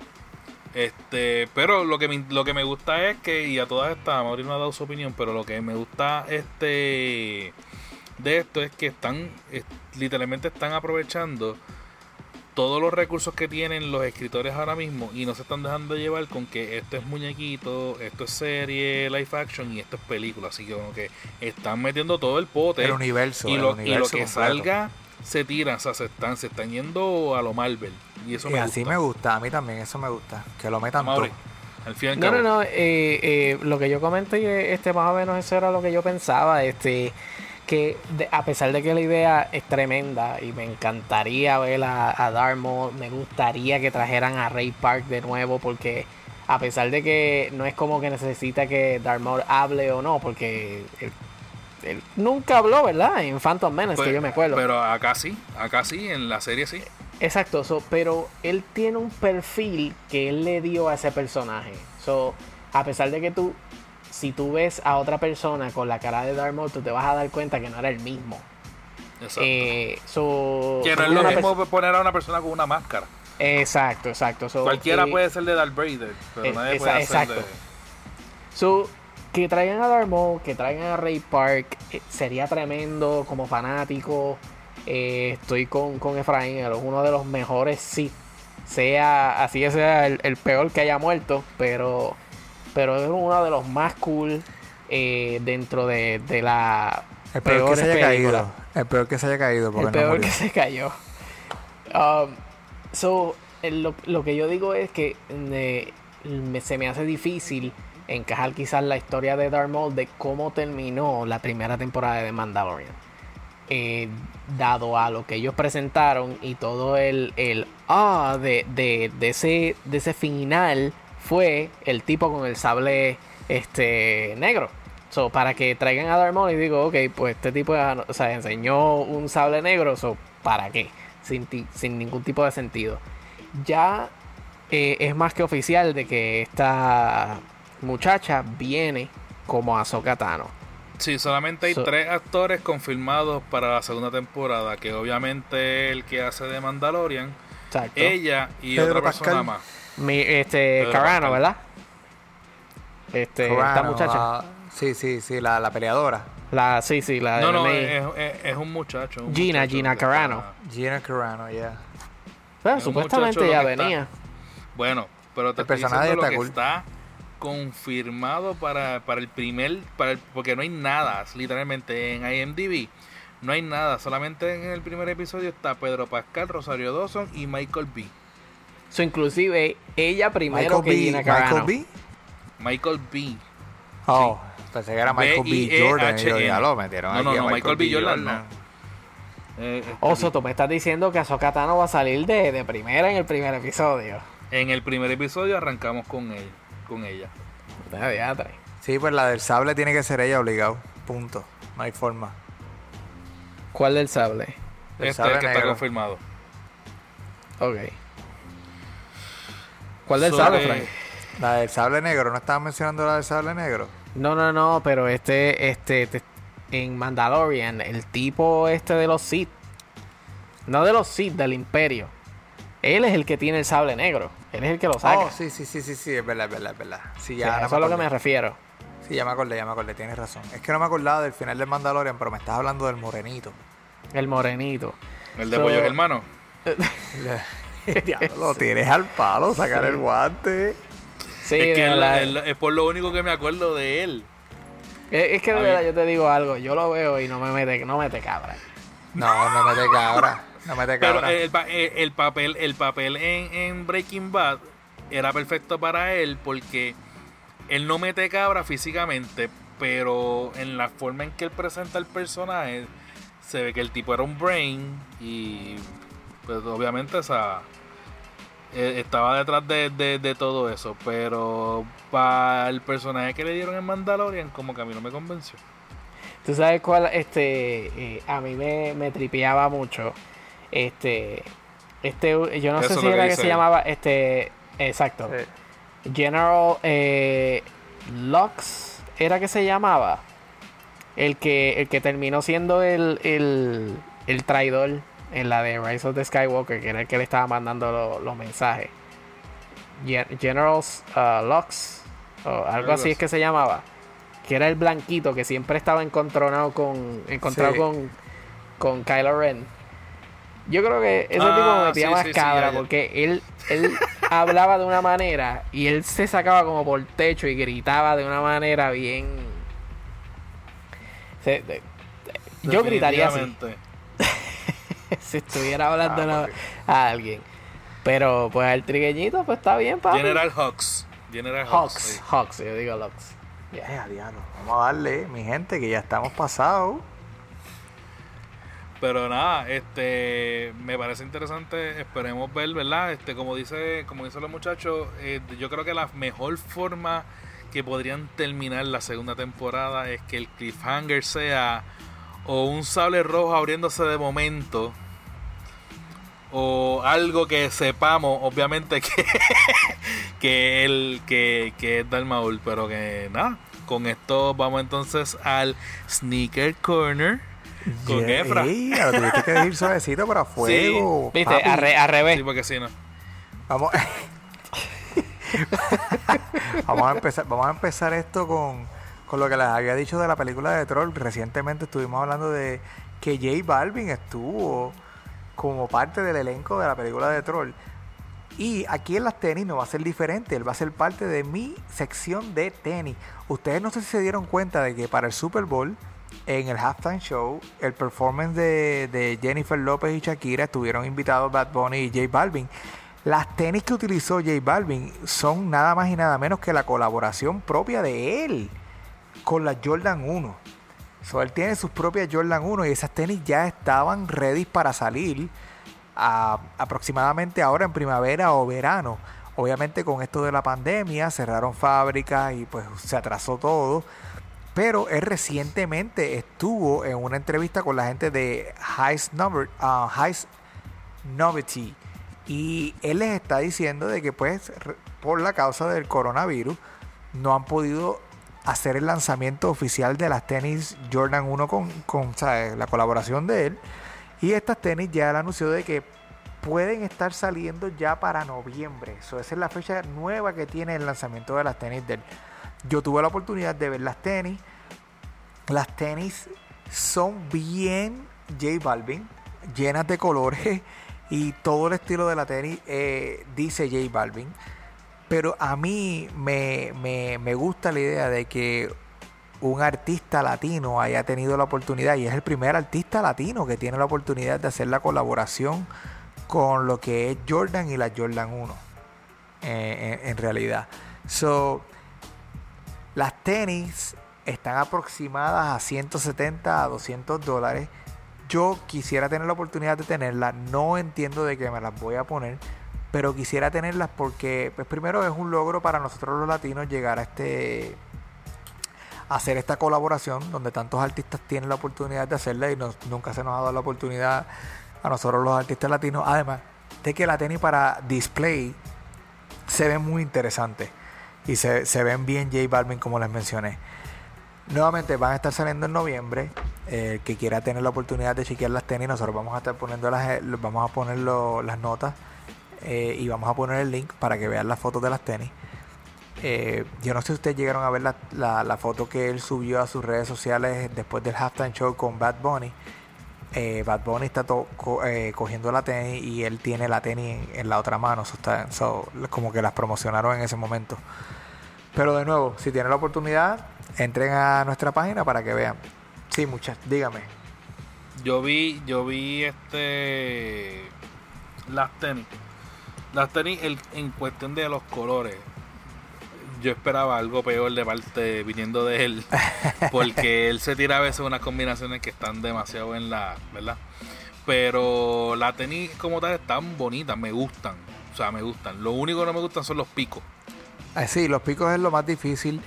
Este, pero lo que me, lo que me gusta es que, y a todas estas, Mauri no ha dado su opinión, pero lo que me gusta este de esto es que están, es- literalmente están aprovechando todos los recursos que tienen los escritores ahora mismo y no se están dejando llevar con que esto es muñequito, esto es serie, live action y esto es película. Así que como que están metiendo todo el pote El universo. y el lo, y lo universo que completo. salga se tiran, o sea, se están, se están yendo a lo Marvel. Y eso Y me así gusta. me gusta, a mí también eso me gusta. Que lo metan todo. al fin y al No, cabo. no, no. eh, eh, lo que yo comenté, este más o menos eso era lo que yo pensaba. Este, que de- a pesar de que la idea es tremenda y me encantaría ver a, a Maul, me gustaría que trajeran a Ray Park de nuevo porque a pesar de que no es como que necesita que Darth Maul hable o no, porque el- él nunca habló, ¿verdad? En Phantom Menace, Pues, que yo me acuerdo. Pero acá sí, acá sí, en la serie sí. Exacto, so, pero él tiene un perfil que él le dio a ese personaje. So, a pesar de que tú, si tú ves a otra persona con la cara de Darth Maul, tú te vas a dar cuenta que no era el mismo. Exacto. Eh, so, que no es lo mismo poner a una persona con una máscara. Exacto, exacto. So, Cualquiera eh, puede ser de Darth Vader, pero eh, nadie puede exacto. de... So, que traigan a Maul, que traigan a Ray Park, eh, sería tremendo como fanático. Eh, estoy con, con Efraín, es uno de los mejores sí. Sea así sea el, el peor que haya muerto, pero, pero es uno de los más cool eh, dentro de, de la El peor que se haya caído. El peor que se haya caído porque El no peor murió. que se cayó. Um, so, el- lo, lo que yo digo es que eh, me- se me hace difícil encajar quizás la historia de Darth Maul de cómo terminó la primera temporada de Mandalorian. Eh, dado a lo que ellos presentaron y todo el, el ah de, de, de ese, de ese final fue el tipo con el sable este negro. So, para que traigan a Darth Maul y digo, ok, pues este tipo o enseñó un sable negro, so, ¿para qué? Sin, sin ningún tipo de sentido. Ya eh, es más que oficial de que esta muchacha viene como Ahsoka Tano. Sí, solamente hay So- tres actores confirmados para la segunda temporada, que obviamente el que hace de Mandalorian, Exacto. ella y Pedro otra persona Pascal. más. Mi, este, Pedro Carano, Pascal. ¿verdad? Este, esta muchacha. ah, sí, sí, sí, la, la peleadora. La, sí, sí, la de No, no, es, es- es un muchacho. un Gina, muchacho Gina está- Carano. Gina Carano, yeah. Bueno, supuestamente ya está- venía. Bueno, pero te El estoy personaje diciendo lo está que cool. está confirmado para, para el primer, para el- porque no hay nada, literalmente en IMDb. No hay nada, solamente en el primer episodio está Pedro Pascal, Rosario Dawson y Michael B. So, inclusive ella primero Michael que B. Gina Carano. Michael B. Michael B. Oh, pensé que era Michael B. B-I-E-H-N. Jordan. Y yo, ya lo metieron No, aquí no, a no, Michael B. Jordan no. Eh, este, Oso, tú me estás diciendo que Ahsoka Tano va a salir de, de primera en el primer episodio. En el primer episodio arrancamos con él, con ella. Sí, pues la del sable tiene que ser ella obligado. Punto. No hay forma. ¿Cuál del sable? El Este sable es el que está negro. confirmado. Ok. ¿Cuál del Sobre- sable, Frank? La del sable negro. ¿No estabas mencionando la del sable negro? No, no, no, pero este, este, te- en Mandalorian, el tipo este de los Sith, no de los Sith, del Imperio, él es el que tiene el sable negro, él es el que lo saca. Oh, sí, sí, sí, sí, sí, es verdad, es verdad, es verdad. Sí, ya, ahora eso es a lo que me refiero. Sí, ya me acordé, ya me acordé, tienes razón. Es que no me acordaba del final del Mandalorian, pero me estás hablando del morenito. El morenito. El de So- Pollo Hermano. Diablo, lo tienes al palo, sacar el guante. Sí, es que por lo único que me acuerdo de él. Es, es que de verdad ver. yo te digo algo, yo lo veo y no me mete, no mete cabra. No, no mete cabra. No mete Pero cabra. el, pa- el- el papel, el papel en, en Breaking Bad era perfecto para él porque él no mete cabra físicamente, pero en la forma en que él presenta el personaje se ve que el tipo era un brain y pues obviamente esa eh, estaba detrás de, de- de todo eso, pero para el personaje que le dieron en Mandalorian como que a mí no me convenció. Tú sabes cuál, este, eh, a mí me, me tripeaba mucho. Este, este, yo no Eso sé si que era que se llamaba, este, exacto. Sí. General eh, Lux, era que se llamaba. El que, el que terminó siendo el, el, el traidor en la de Rise of the Skywalker, que era el que le estaba mandando lo- los mensajes. Gen- General uh, Lux, o algo así es que se llamaba. Que era el blanquito que siempre estaba encontronado con. encontrado Sí. con. con Kylo Ren. Yo creo que ese Ah, tipo me metía sí, más sí, sí, cabra porque él, él hablaba de una manera y él se sacaba como por techo y gritaba de una manera bien. Se- de- de- yo gritaría así si estuviera hablando Ah, a- alguien. Pero pues el trigueñito pues está bien, papi. General Hux. General. Hawks, sí. Hawks, yo digo a diablo. Vamos a darle, mi gente, que ya estamos pasados. Pero nada, este me parece interesante, esperemos ver, ¿verdad? Este, como dice, como dicen los muchachos, eh, yo creo que la mejor forma que podrían terminar la segunda temporada es que el cliffhanger sea o un sable rojo abriéndose de momento o algo que sepamos obviamente que que el que, que es Dalmaul pero que nada con esto vamos entonces al sneaker corner con Yeah, Efra ey, lo tuviste que decir suavecito para fuego. ¿Viste? Al, re- al revés. sí porque si no Vamos. vamos a empezar, vamos a empezar esto con, con lo que les había dicho de la película de Troll. Recientemente estuvimos hablando de que J Balvin estuvo como parte del elenco de la película de Troll. Y aquí en las tenis no va a ser diferente, él va a ser parte de mi sección de tenis. Ustedes no sé si se dieron cuenta de que para el Super Bowl, en el halftime show, el performance de, Jennifer López y Shakira estuvieron invitados Bad Bunny y J Balvin. Las tenis que utilizó J Balvin son nada más y nada menos que la colaboración propia de él con la Jordan 1. So, él tiene sus propias Jordan 1 y esas tenis ya estaban ready para salir aproximadamente ahora en primavera o verano. Obviamente con esto de la pandemia cerraron fábricas y pues se atrasó todo. Pero él recientemente estuvo en una entrevista con la gente de Heist Novel- ah. Y él les está diciendo de que pues por la causa del coronavirus no han podido hacer el lanzamiento oficial de las tenis Jordan 1 con, con ¿sabes? la colaboración de él. Y estas tenis ya él anunció de que pueden estar saliendo ya para noviembre. So, esa es la fecha nueva que tiene el lanzamiento de las tenis de. Yo tuve la oportunidad de ver las tenis. Las tenis son bien J Balvin, llenas de colores y todo el estilo de la tenis eh, dice J Balvin. Pero a mí me, me- me gusta la idea de que un artista latino haya tenido la oportunidad, y es el primer artista latino que tiene la oportunidad de hacer la colaboración con lo que es Jordan y la Jordan 1, eh, en, en realidad. So, las tenis están aproximadas a 170 a 200 dólares. Yo quisiera tener la oportunidad de tenerlas. No entiendo de qué me las voy a poner. Pero quisiera tenerlas porque, pues primero es un logro para nosotros los latinos llegar a este hacer esta colaboración donde tantos artistas tienen la oportunidad de hacerla y nunca se nos ha dado la oportunidad a nosotros los artistas latinos. Además de que la tenis para display se ven muy interesantes y se, se ven bien J Balvin como les mencioné. Nuevamente van a estar saliendo en noviembre. Eh, El que quiera tener la oportunidad de chequear las tenis, nosotros vamos a estar poniendo las, eh, vamos a poner las notas eh, y vamos a poner el link para que vean las fotos de las tenis. Yo no sé si ustedes llegaron a ver la, la- foto que él subió a sus redes sociales después del halftime show con Bad Bunny. Bad Bunny está to- co- cogiendo la tenis y él tiene la tenis en, la otra mano. So está- so, como que las promocionaron en ese momento. Pero de nuevo, si tienen la oportunidad, entren a nuestra página para que vean. Sí, muchas, dígame. Yo vi, yo vi este las tenis. Las tenis el- en cuestión de los colores. Yo esperaba algo peor de parte viniendo de él. Porque él se tira a veces unas combinaciones que están demasiado en la. ¿Verdad? Pero la tenis como tal están bonitas, me gustan. O sea, me gustan. Lo único que no me gustan son los picos. Ah, sí, los picos es lo más difícil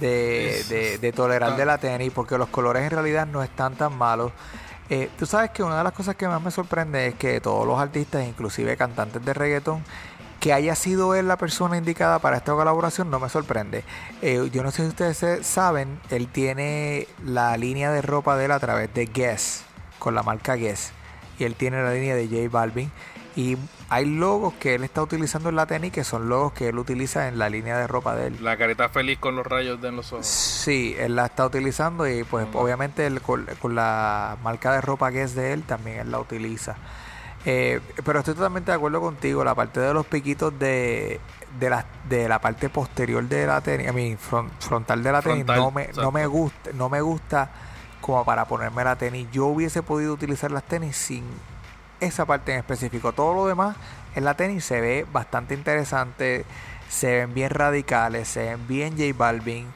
de, de- de tolerar de la tenis porque los colores en realidad no están tan malos. Eh, tú sabes que una de las cosas que más me sorprende es que todos los artistas, inclusive cantantes de reggaeton, que haya sido él la persona indicada para esta colaboración no me sorprende. Eh, yo no sé si ustedes saben, él tiene la línea de ropa de él a través de Guess, con la marca Guess. Y él tiene la línea de J Balvin. Y hay logos que él está utilizando en la tenis que son logos que él utiliza en la línea de ropa de él. La carita feliz con los rayos de en los ojos. Sí, él la está utilizando y pues Ujú. obviamente él con, con la marca de ropa que es de él también él la utiliza. Eh, pero estoy totalmente de acuerdo contigo, la parte de los piquitos de, de, la, de la parte posterior de la tenis, a mí frontal de la tenis Frontal, no me, no me gusta, no me gusta como para ponerme la tenis. Yo hubiese podido utilizar las tenis sin esa parte en específico. Todo lo demás en la tenis se ve bastante interesante, se ven bien radicales, se ven bien J Balvin.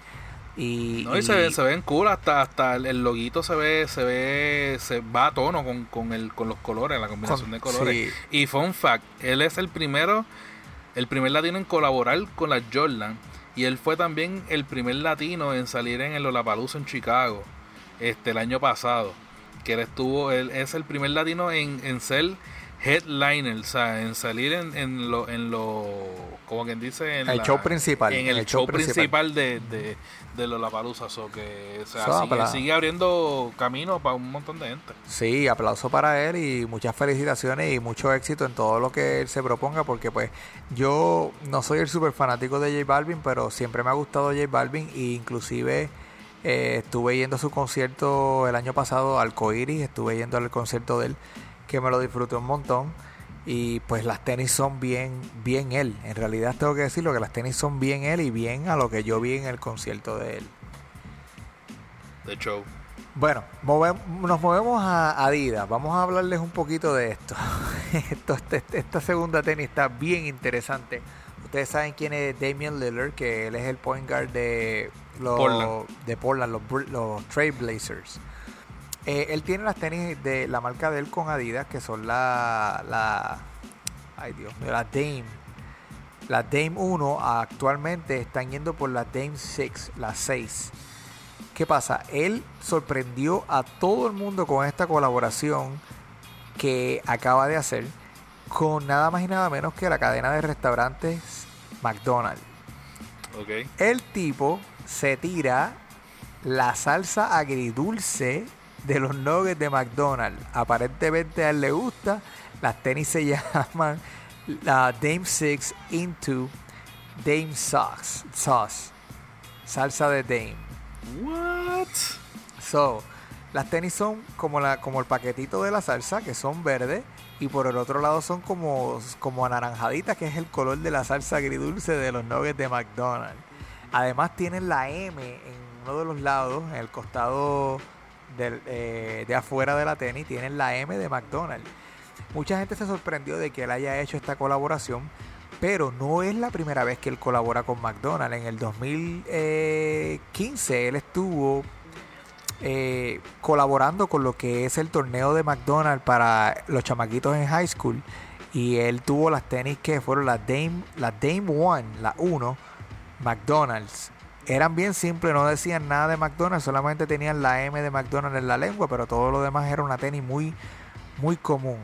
Y, No, y se, ven- se ven cool, hasta, hasta el, el loguito se ve, se ve, se va a tono con, con, el, con los colores, la combinación Con- de colores. sí. Y fun fact, él es el primero, el primer latino en colaborar con la Jordan Y él fue también el primer latino en salir en el Lollapalooza en Chicago este, el año pasado. Que él estuvo, él es el primer latino en, en ser headliner, o sea, en salir en, en lo, en lo, como quien dice, en el la- show principal. en el, show principal, de, de, de Lollapalooza, so que o sea, So, sigue, sigue abriendo camino para un montón de gente. Sí, aplauso para él y muchas felicitaciones y mucho éxito en todo lo que él se proponga porque pues yo no soy el super fanático de J Balvin, pero siempre me ha gustado J Balvin e inclusive eh, estuve yendo a su concierto el año pasado al Coiris, estuve yendo al concierto de él que me lo disfruté un montón y pues las tenis son bien bien él, en realidad tengo que decirlo que las tenis son bien él y bien a lo que yo vi en el concierto de él. De show. Bueno, move- nos movemos a Adidas. Vamos a hablarles un poquito de esto. esto este- esta segunda tenis está bien interesante. Ustedes saben quién es Damian Lillard, que él es el point guard de los Portland. de Portland, los, los Trailblazers. Eh, él tiene las tenis de la marca de él con Adidas, que son la, la ay Dios mío, la Dame. La Dame 1 actualmente están yendo por la Dame 6, la 6. ¿Qué pasa? Él sorprendió a todo el mundo con esta colaboración que acaba de hacer con nada más y nada menos que la cadena de restaurantes McDonald's. El tipo se tira la salsa agridulce de los nuggets de McDonald's. Aparentemente a él le gusta. Las tenis se llaman la Dame 6 Into Dame Sauce. Sauce. Salsa de Dame. What? So, las tenis son como, la, como el paquetito de la salsa, que son verdes, y por el otro lado son como, como anaranjaditas, que es el color de la salsa agridulce de los nuggets de McDonald's. Además tienen la M en uno de los lados, en el costado eh, de afuera de la tenis, tienen la M de McDonald's. Mucha gente se sorprendió de que él haya hecho esta colaboración, pero no es la primera vez que él colabora con McDonald's. En el 2015 él estuvo eh, colaborando con lo que es el torneo de McDonald's para los chamaquitos en high school. Y él tuvo las tenis que fueron las Dame, las Dame One, la 1, McDonald's. Eran bien simples, no decían nada de McDonald's, solamente tenían la M de McDonald's en la lengua, pero todo lo demás era una tenis muy, muy común.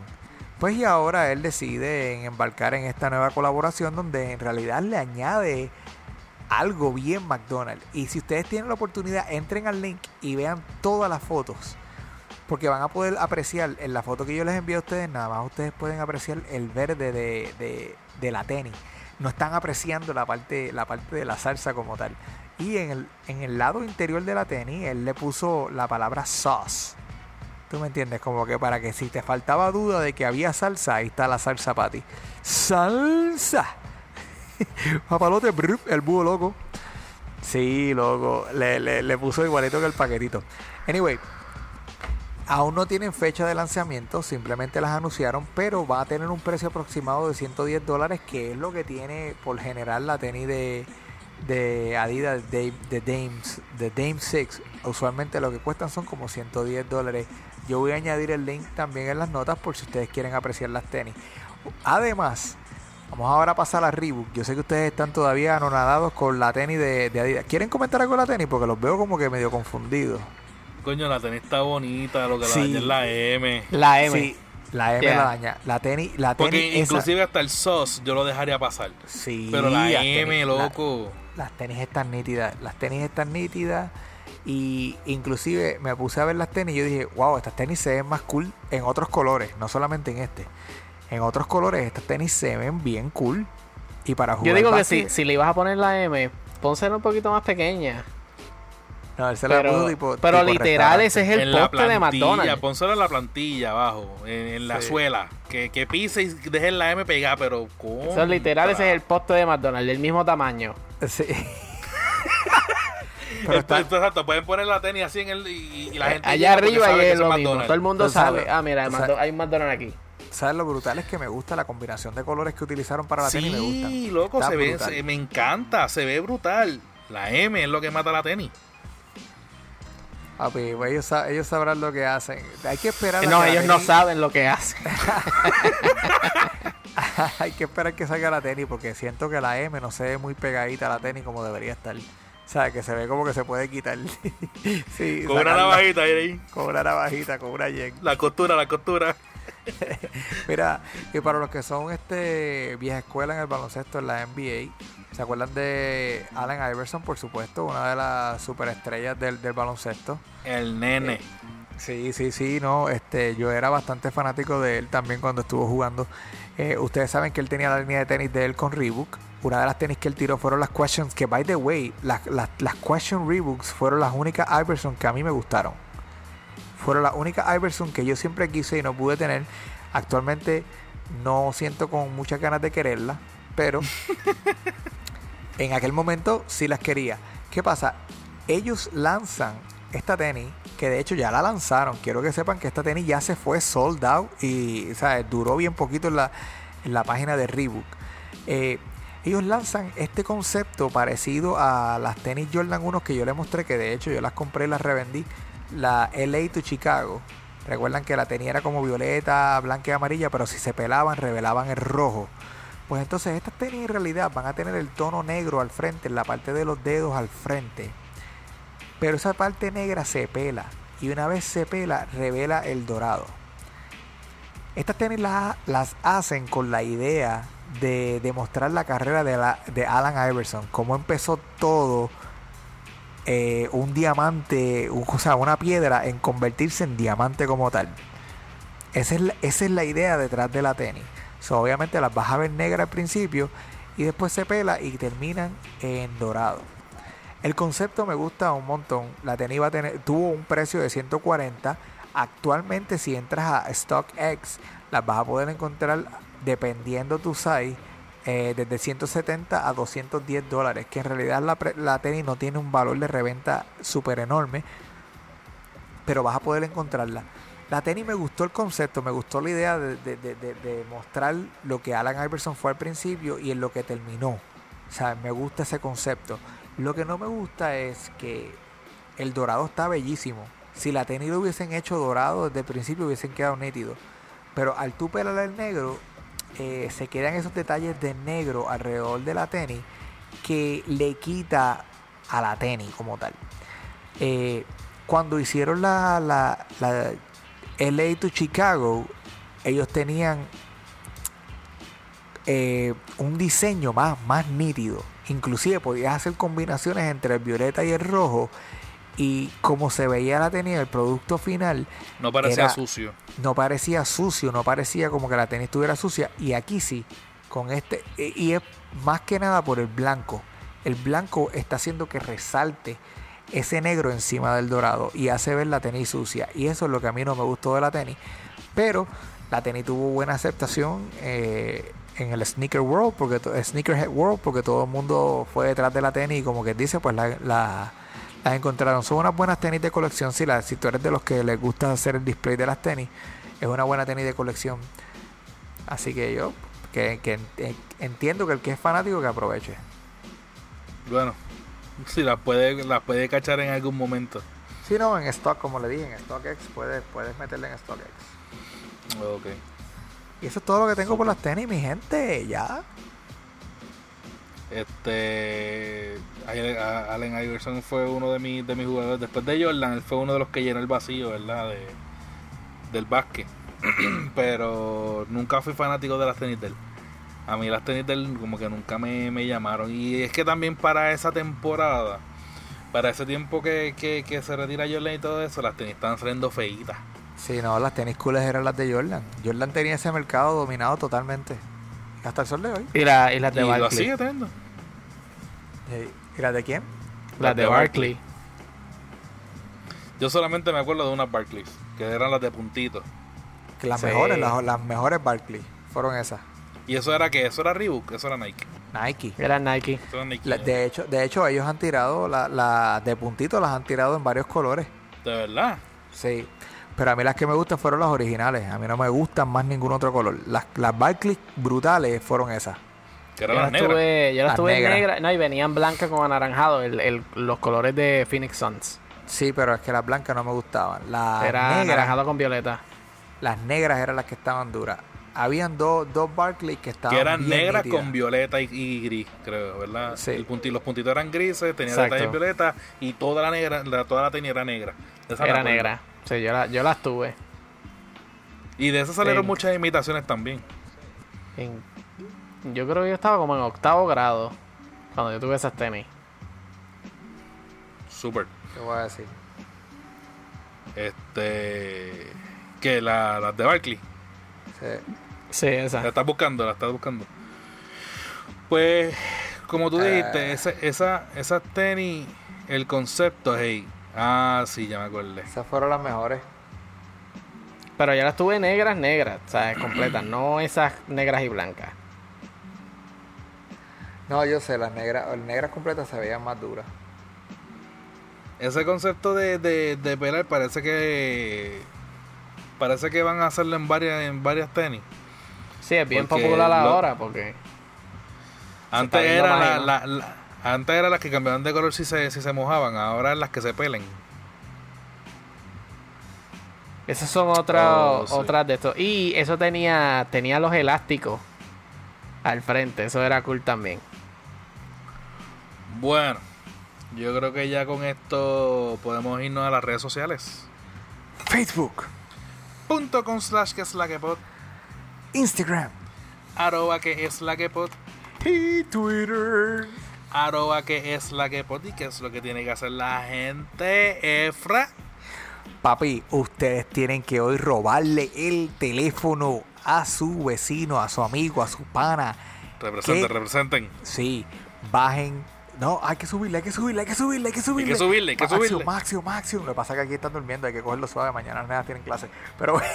Pues y ahora él decide embarcar en esta nueva colaboración donde en realidad le añade algo bien McDonald's. Y si ustedes tienen la oportunidad, entren al link y vean todas las fotos. Porque van a poder apreciar en la foto que yo les envío a ustedes, nada más ustedes pueden apreciar el verde de, de- de la tenis. No están apreciando la parte, la parte de la salsa como tal. Y en el, en el lado interior de la tenis, él le puso la palabra sauce. ¿Tú me entiendes? Como que para que si te faltaba duda de que había salsa, ahí está la salsa para ti. ¡Salsa! Papalote, el búho loco. Sí, loco. Le, le- le puso igualito que el paquetito. Anyway, aún no tienen fecha de lanzamiento, simplemente las anunciaron, pero va a tener un precio aproximado de 110 dólares, que es lo que tiene por general la tenis de, de Adidas de, de, Dames, de Dame 6. Usualmente lo que cuestan son como 110 dólares. Yo voy a añadir el link también en las notas por si ustedes quieren apreciar las tenis. Además, vamos ahora a pasar a Reebok. Yo sé que ustedes están todavía anonadados con la tenis de, de Adidas. ¿Quieren comentar algo de la tenis? Porque los veo como que medio confundidos. Coño, la tenis está bonita, lo que Sí. la daña es la M. La M. Sí, la M Yeah. la daña. La tenis, la tenis Porque esa- inclusive hasta el SOS yo lo dejaría pasar. Sí, Pero la las M, tenis- la- loco. las tenis están nítidas. Las tenis están nítidas. Y inclusive me puse a ver las tenis y yo dije, wow, estas tenis se ven más cool en otros colores, no solamente en este. En otros colores estas tenis se ven bien cool. Y para jugar Yo digo que si, si le ibas a poner la M, pónsela un poquito más pequeña. No, él se la Pero, puso tipo- pero tipo literal, ese es el en la poste de McDonald's. pónselo en la plantilla abajo, en, en la Sí. suela. Que, que pise y deje la M pegada, pero ¿cómo? Eso es literal, ese es el poste de McDonald's, del mismo tamaño. Sí. Pero está- Exacto, pueden poner la tenis así en el. Y, y la gente. Allá porque arriba y es eso lo mismo. McDonald's. Todo el mundo sabe. Ah, mira, hay un McDonald's aquí. ¿Sabes lo brutal es que me gusta la combinación de colores que utilizaron para la tenis? Me gusta. Sí, loco, Está se ve, se- me encanta, se ve brutal. La M es lo que mata la tenis. Papi, pues ellos, ellos sabrán lo que hacen. Hay que esperar a No, que la ellos no saben lo que hacen. hay que esperar que salga la tenis porque siento que la M no se ve muy pegadita a la tenis como debería estar. O sea, que se ve como que se puede quitar. sí, con una navajita ahí. Con una navajita, con una yen. La costura, la costura. Mira, y para los que son este vieja escuela en el baloncesto en la NBA, ¿se acuerdan de Allen Iverson, por supuesto? Una de las superestrellas del, del baloncesto. El nene. Eh, sí, sí, sí, no, este, yo era bastante fanático de él también cuando estuvo jugando. Eh, ustedes saben que él tenía la línea de tenis de él con Reebok. Una de las tenis que él tiró fueron las Questions, que by the way, las, las, las Question Reeboks fueron las únicas Iverson que a mí me gustaron fueron las únicas Iverson que yo siempre quise y no pude tener. Actualmente no siento con muchas ganas de quererla, pero en aquel momento sí las quería. ¿Qué pasa? Ellos lanzan esta tenis, que de hecho ya la lanzaron. Quiero que sepan que esta tenis ya se fue sold out y duró bien poquito en la, en la página de Reebok. Eh, ellos lanzan este concepto parecido a las tenis Jordan 1 que yo les mostré, que de hecho yo las compré y las revendí la LA to Chicago. Recuerdan que la tenía era como violeta, blanca y amarilla, pero si se pelaban, revelaban el rojo. Pues entonces estas tenis en realidad van a tener el tono negro al frente, en la parte de los dedos al frente. Pero esa parte negra se pela. Y una vez se pela, revela el dorado. Estas tenis las, las hacen con la idea de demostrar la carrera de, la, de Alan Iverson. Cómo empezó todo eh, un diamante, o sea, una piedra en convertirse en diamante como tal. Esa es la, idea detrás de la tenis. obviamente las vas a ver negras al principio y después se pela y terminan en dorado. El concepto me gusta un montón. La tenis a tener, tuvo un precio de 140. Actualmente si entras a StockX las vas a poder encontrar dependiendo tu size eh, desde 170 a 210 dólares, que en realidad la, la tenis no tiene un valor de reventa súper enorme, pero vas a poder encontrarla. La tenis me gustó el concepto, me gustó la idea de, mostrar lo que Alan Iverson fue al principio y en lo que terminó. O sea, me gusta ese concepto. Lo que no me gusta es que el dorado está bellísimo. Si la tenis lo hubiesen hecho dorado desde el principio hubiesen quedado nítido. Pero al tú pelar el negro, eh, se quedan esos detalles de negro alrededor de la tenis que le quita a la tenis como tal. Eh, cuando hicieron la, la, la LA to Chicago, ellos tenían eh, un diseño más, más nítido. Inclusive podías hacer combinaciones entre el violeta y el rojo y como se veía la tenis, el producto final. No parecía sucio. No parecía sucio, no parecía como que la tenis estuviera sucia. Y aquí sí, con este. Y es más que nada por el blanco. El blanco está haciendo que resalte ese negro encima del dorado y hace ver la tenis sucia. Y eso es lo que a mí no me gustó de la tenis. Pero la tenis tuvo buena aceptación. Eh, en el sneaker world porque sneakerhead world porque todo el mundo fue detrás de la tenis y como que dice pues la las encontraron. Son unas buenas tenis de colección. Si, la, si tú eres de los que les gusta hacer el display de las tenis, es una buena tenis de colección. Así que yo que, entiendo que el que es fanático que aproveche. Bueno, si las puede, las puede cachar en algún momento. Si no, en stock, como le dije, en StockX puedes, puedes meterle en StockX. Ok. Y eso es todo lo que tengo por las tenis, mi gente. Ya. Este Allen Iverson fue uno de mis, de mis jugadores. Después de Jordan, él fue uno de los que llenó el vacío, ¿verdad? De, del básquet. Pero nunca fui fanático de las tenis de él. A mí las tenis de él como que nunca me, llamaron. Y es que también para esa temporada, para ese tiempo que, que, se retira Jordan y todo eso, las tenis estaban saliendo feitas. Sí, no, las tenis cooles eran las de Jordan. Jordan tenía ese mercado dominado totalmente. Hasta el sol de hoy. Y, la, y las de y lo sigue teniendo. ¿Y las de quién? Las, de, Barkley. Yo solamente me acuerdo de unas Barclays, que eran las de puntito. Que las mejores, las, mejores Barclay fueron esas. ¿Y eso era qué? ¿Eso era Reebok? ¿Eso era Nike? Nike. Era Nike. de, hecho, de hecho, ellos han tirado, las la de puntito las han tirado en varios colores. ¿De verdad? Sí. Pero a mí las que me gustan fueron las originales. A mí no me gustan más ningún otro color. Las, las Barclays brutales fueron esas. Que eran yo las yo las, tuve en negra. No, y venían blancas con anaranjado, el, los colores de Phoenix Suns. Sí, pero es que las blancas no me gustaban. Las Era negras, anaranjado con violeta. Las negras eran las que estaban duras. habían dos, dos Barclays que estaban Que eran bien negras con violeta y, y gris, creo, ¿verdad? Sí. El punti- los puntitos eran grises, tenía detalles violeta y toda la negra, la, toda la tenía era negra. Esa Era negra. Sí, yo, la, yo las tuve. Y de esas salieron Sí. muchas imitaciones también. En- yo creo que yo estaba como en octavo grado cuando yo tuve esas tenis. Súper. ¿Qué voy a decir? Este. Que la- las de Barkley. Sí. Sí, La esa. estás buscando, la estás buscando. Pues, como tú dijiste, ese- esa, esas tenis, el concepto, hey. Ah, sí, ya me acordé. Esas fueron las mejores. Pero yo las tuve negras, negras, ¿sabes? Completas, no esas negras y blancas. No, yo sé, las negras, las negras completas se veían más duras. Ese concepto de, de, de pelar parece que. Parece que van a hacerlo en varias, en varias tenis. Sí, es bien Porque popular lo- ahora porque Antes era la, la- la- antes era las que cambiaban de color si se, si se mojaban, ahora es las que se pelen. esas son otras Oh, sí. otras de estos. Y eso tenía tenía los elásticos al frente, eso era cool también. Bueno, yo creo que ya con esto podemos irnos a las redes sociales. Facebook, Punto con slash que es la que pod, Instagram arroba que es la que pod, y Twitter. arroba que es la que pod y que es lo que tiene que hacer la gente, Efra. Papi, ustedes tienen que hoy robarle el teléfono a su vecino, a su amigo, a su pana. Representen, representen. Sí, bajen. No, hay que subirle, hay que subirle, hay que subirle, hay que subirle. Hay que subirle, hay que subirle. Máximo, máximo. Lo que pasa es que aquí están durmiendo, hay que cogerlo suave. Mañana las nenas tienen clase. Pero.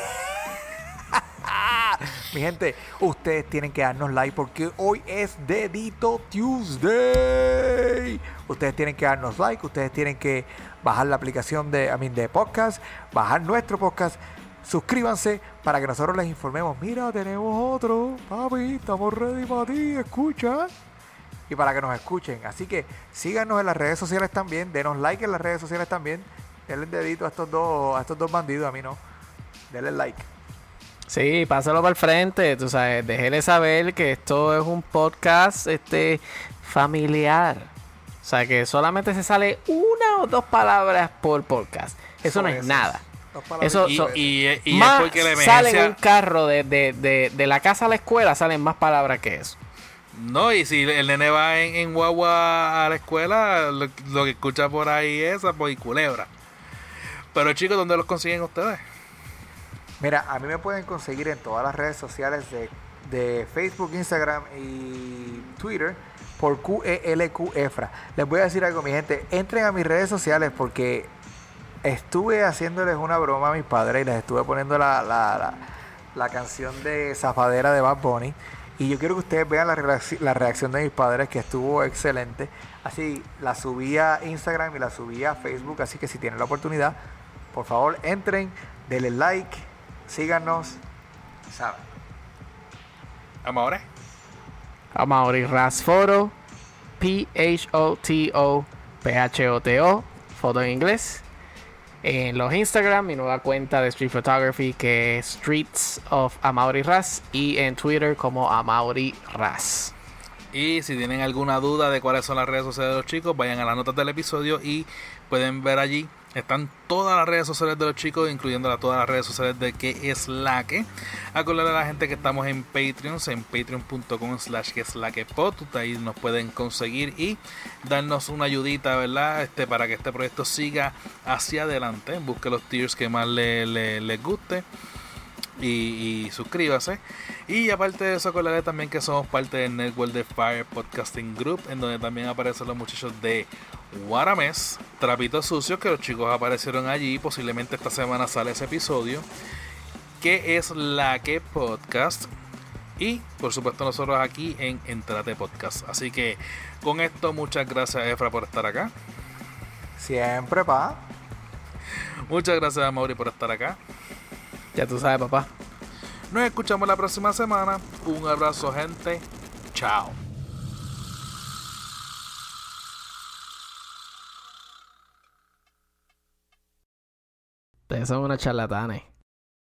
Mi gente, ustedes tienen que darnos like porque hoy es Dedito Tuesday. Ustedes tienen que darnos like, ustedes tienen que bajar la aplicación de, I mean, de podcast, bajar nuestro podcast, suscríbanse para que nosotros les informemos. Mira, tenemos otro, papi, estamos ready para ti, escucha. Y para que nos escuchen. Así que síganos en las redes sociales también, denos like en las redes sociales también. Denle el dedito a estos dos, a estos dos bandidos, a mí no. Denle like. Sí, pásalo para el frente, tú sabes, déjele saber que esto es un podcast este familiar. O sea, que solamente se sale una o dos palabras por podcast. Eso no es nada. Dos palabras. Eso- Y, so- y, y es más porque la sale en un carro de, de, de, de la casa a la escuela, salen más palabras que eso. No, y si el nene va en, en guagua a la escuela, lo, lo que escucha por ahí es sapo y culebra. Pero chicos, ¿dónde los consiguen ustedes? Mira, a mí me pueden conseguir en todas las redes sociales de, de Facebook, Instagram y Twitter por QELQ EFRA. Les voy a decir algo, mi gente. Entren a mis redes sociales porque estuve haciéndoles una broma a mis padres y les estuve poniendo la, la, la- la canción de Zafadera de Bad Bunny. Y yo quiero que ustedes vean la, la reacción de mis padres, que estuvo excelente. Así, la subí a Instagram y la subí a Facebook. Así que si tienen la oportunidad, por favor, entren, denle like, síganos. ¿Saben? Amores. A Mauri Rasforo, P-H-O-T-O, P-H-O-T-O, foto en inglés. En los Instagram, mi nueva cuenta de Street Photography que es Streets of Amaury Ras y en Twitter como Amaury Ras. Y si tienen alguna duda de cuáles son las redes sociales de los chicos, vayan a las notas del episodio y pueden ver allí. Están todas las redes sociales de los chicos, incluyendo todas las redes sociales de que es la que. A la gente que estamos en Patreon, en patreon.com slash que es. Ahí nos pueden conseguir y darnos una ayudita, ¿verdad? Este, para que este proyecto siga hacia adelante. Busque los tiers que más le- le- les guste y, y suscríbase. Y aparte de eso, acordarle también que somos parte del Network de Fire Podcasting Group, en donde también aparecen los muchachos de Guarames, Trapitos Sucios, que los chicos aparecieron allí. Posiblemente esta semana sale ese episodio, que es la que podcast. Y por supuesto, nosotros aquí en Entrate Podcast. Así que con esto, muchas gracias, Efra, por estar acá. Siempre, pa. Muchas gracias a Mauri por estar acá. Ya tú sabes, papá. Nos escuchamos la próxima semana. Un abrazo, gente. Chao. Ustedes son unos charlatanes.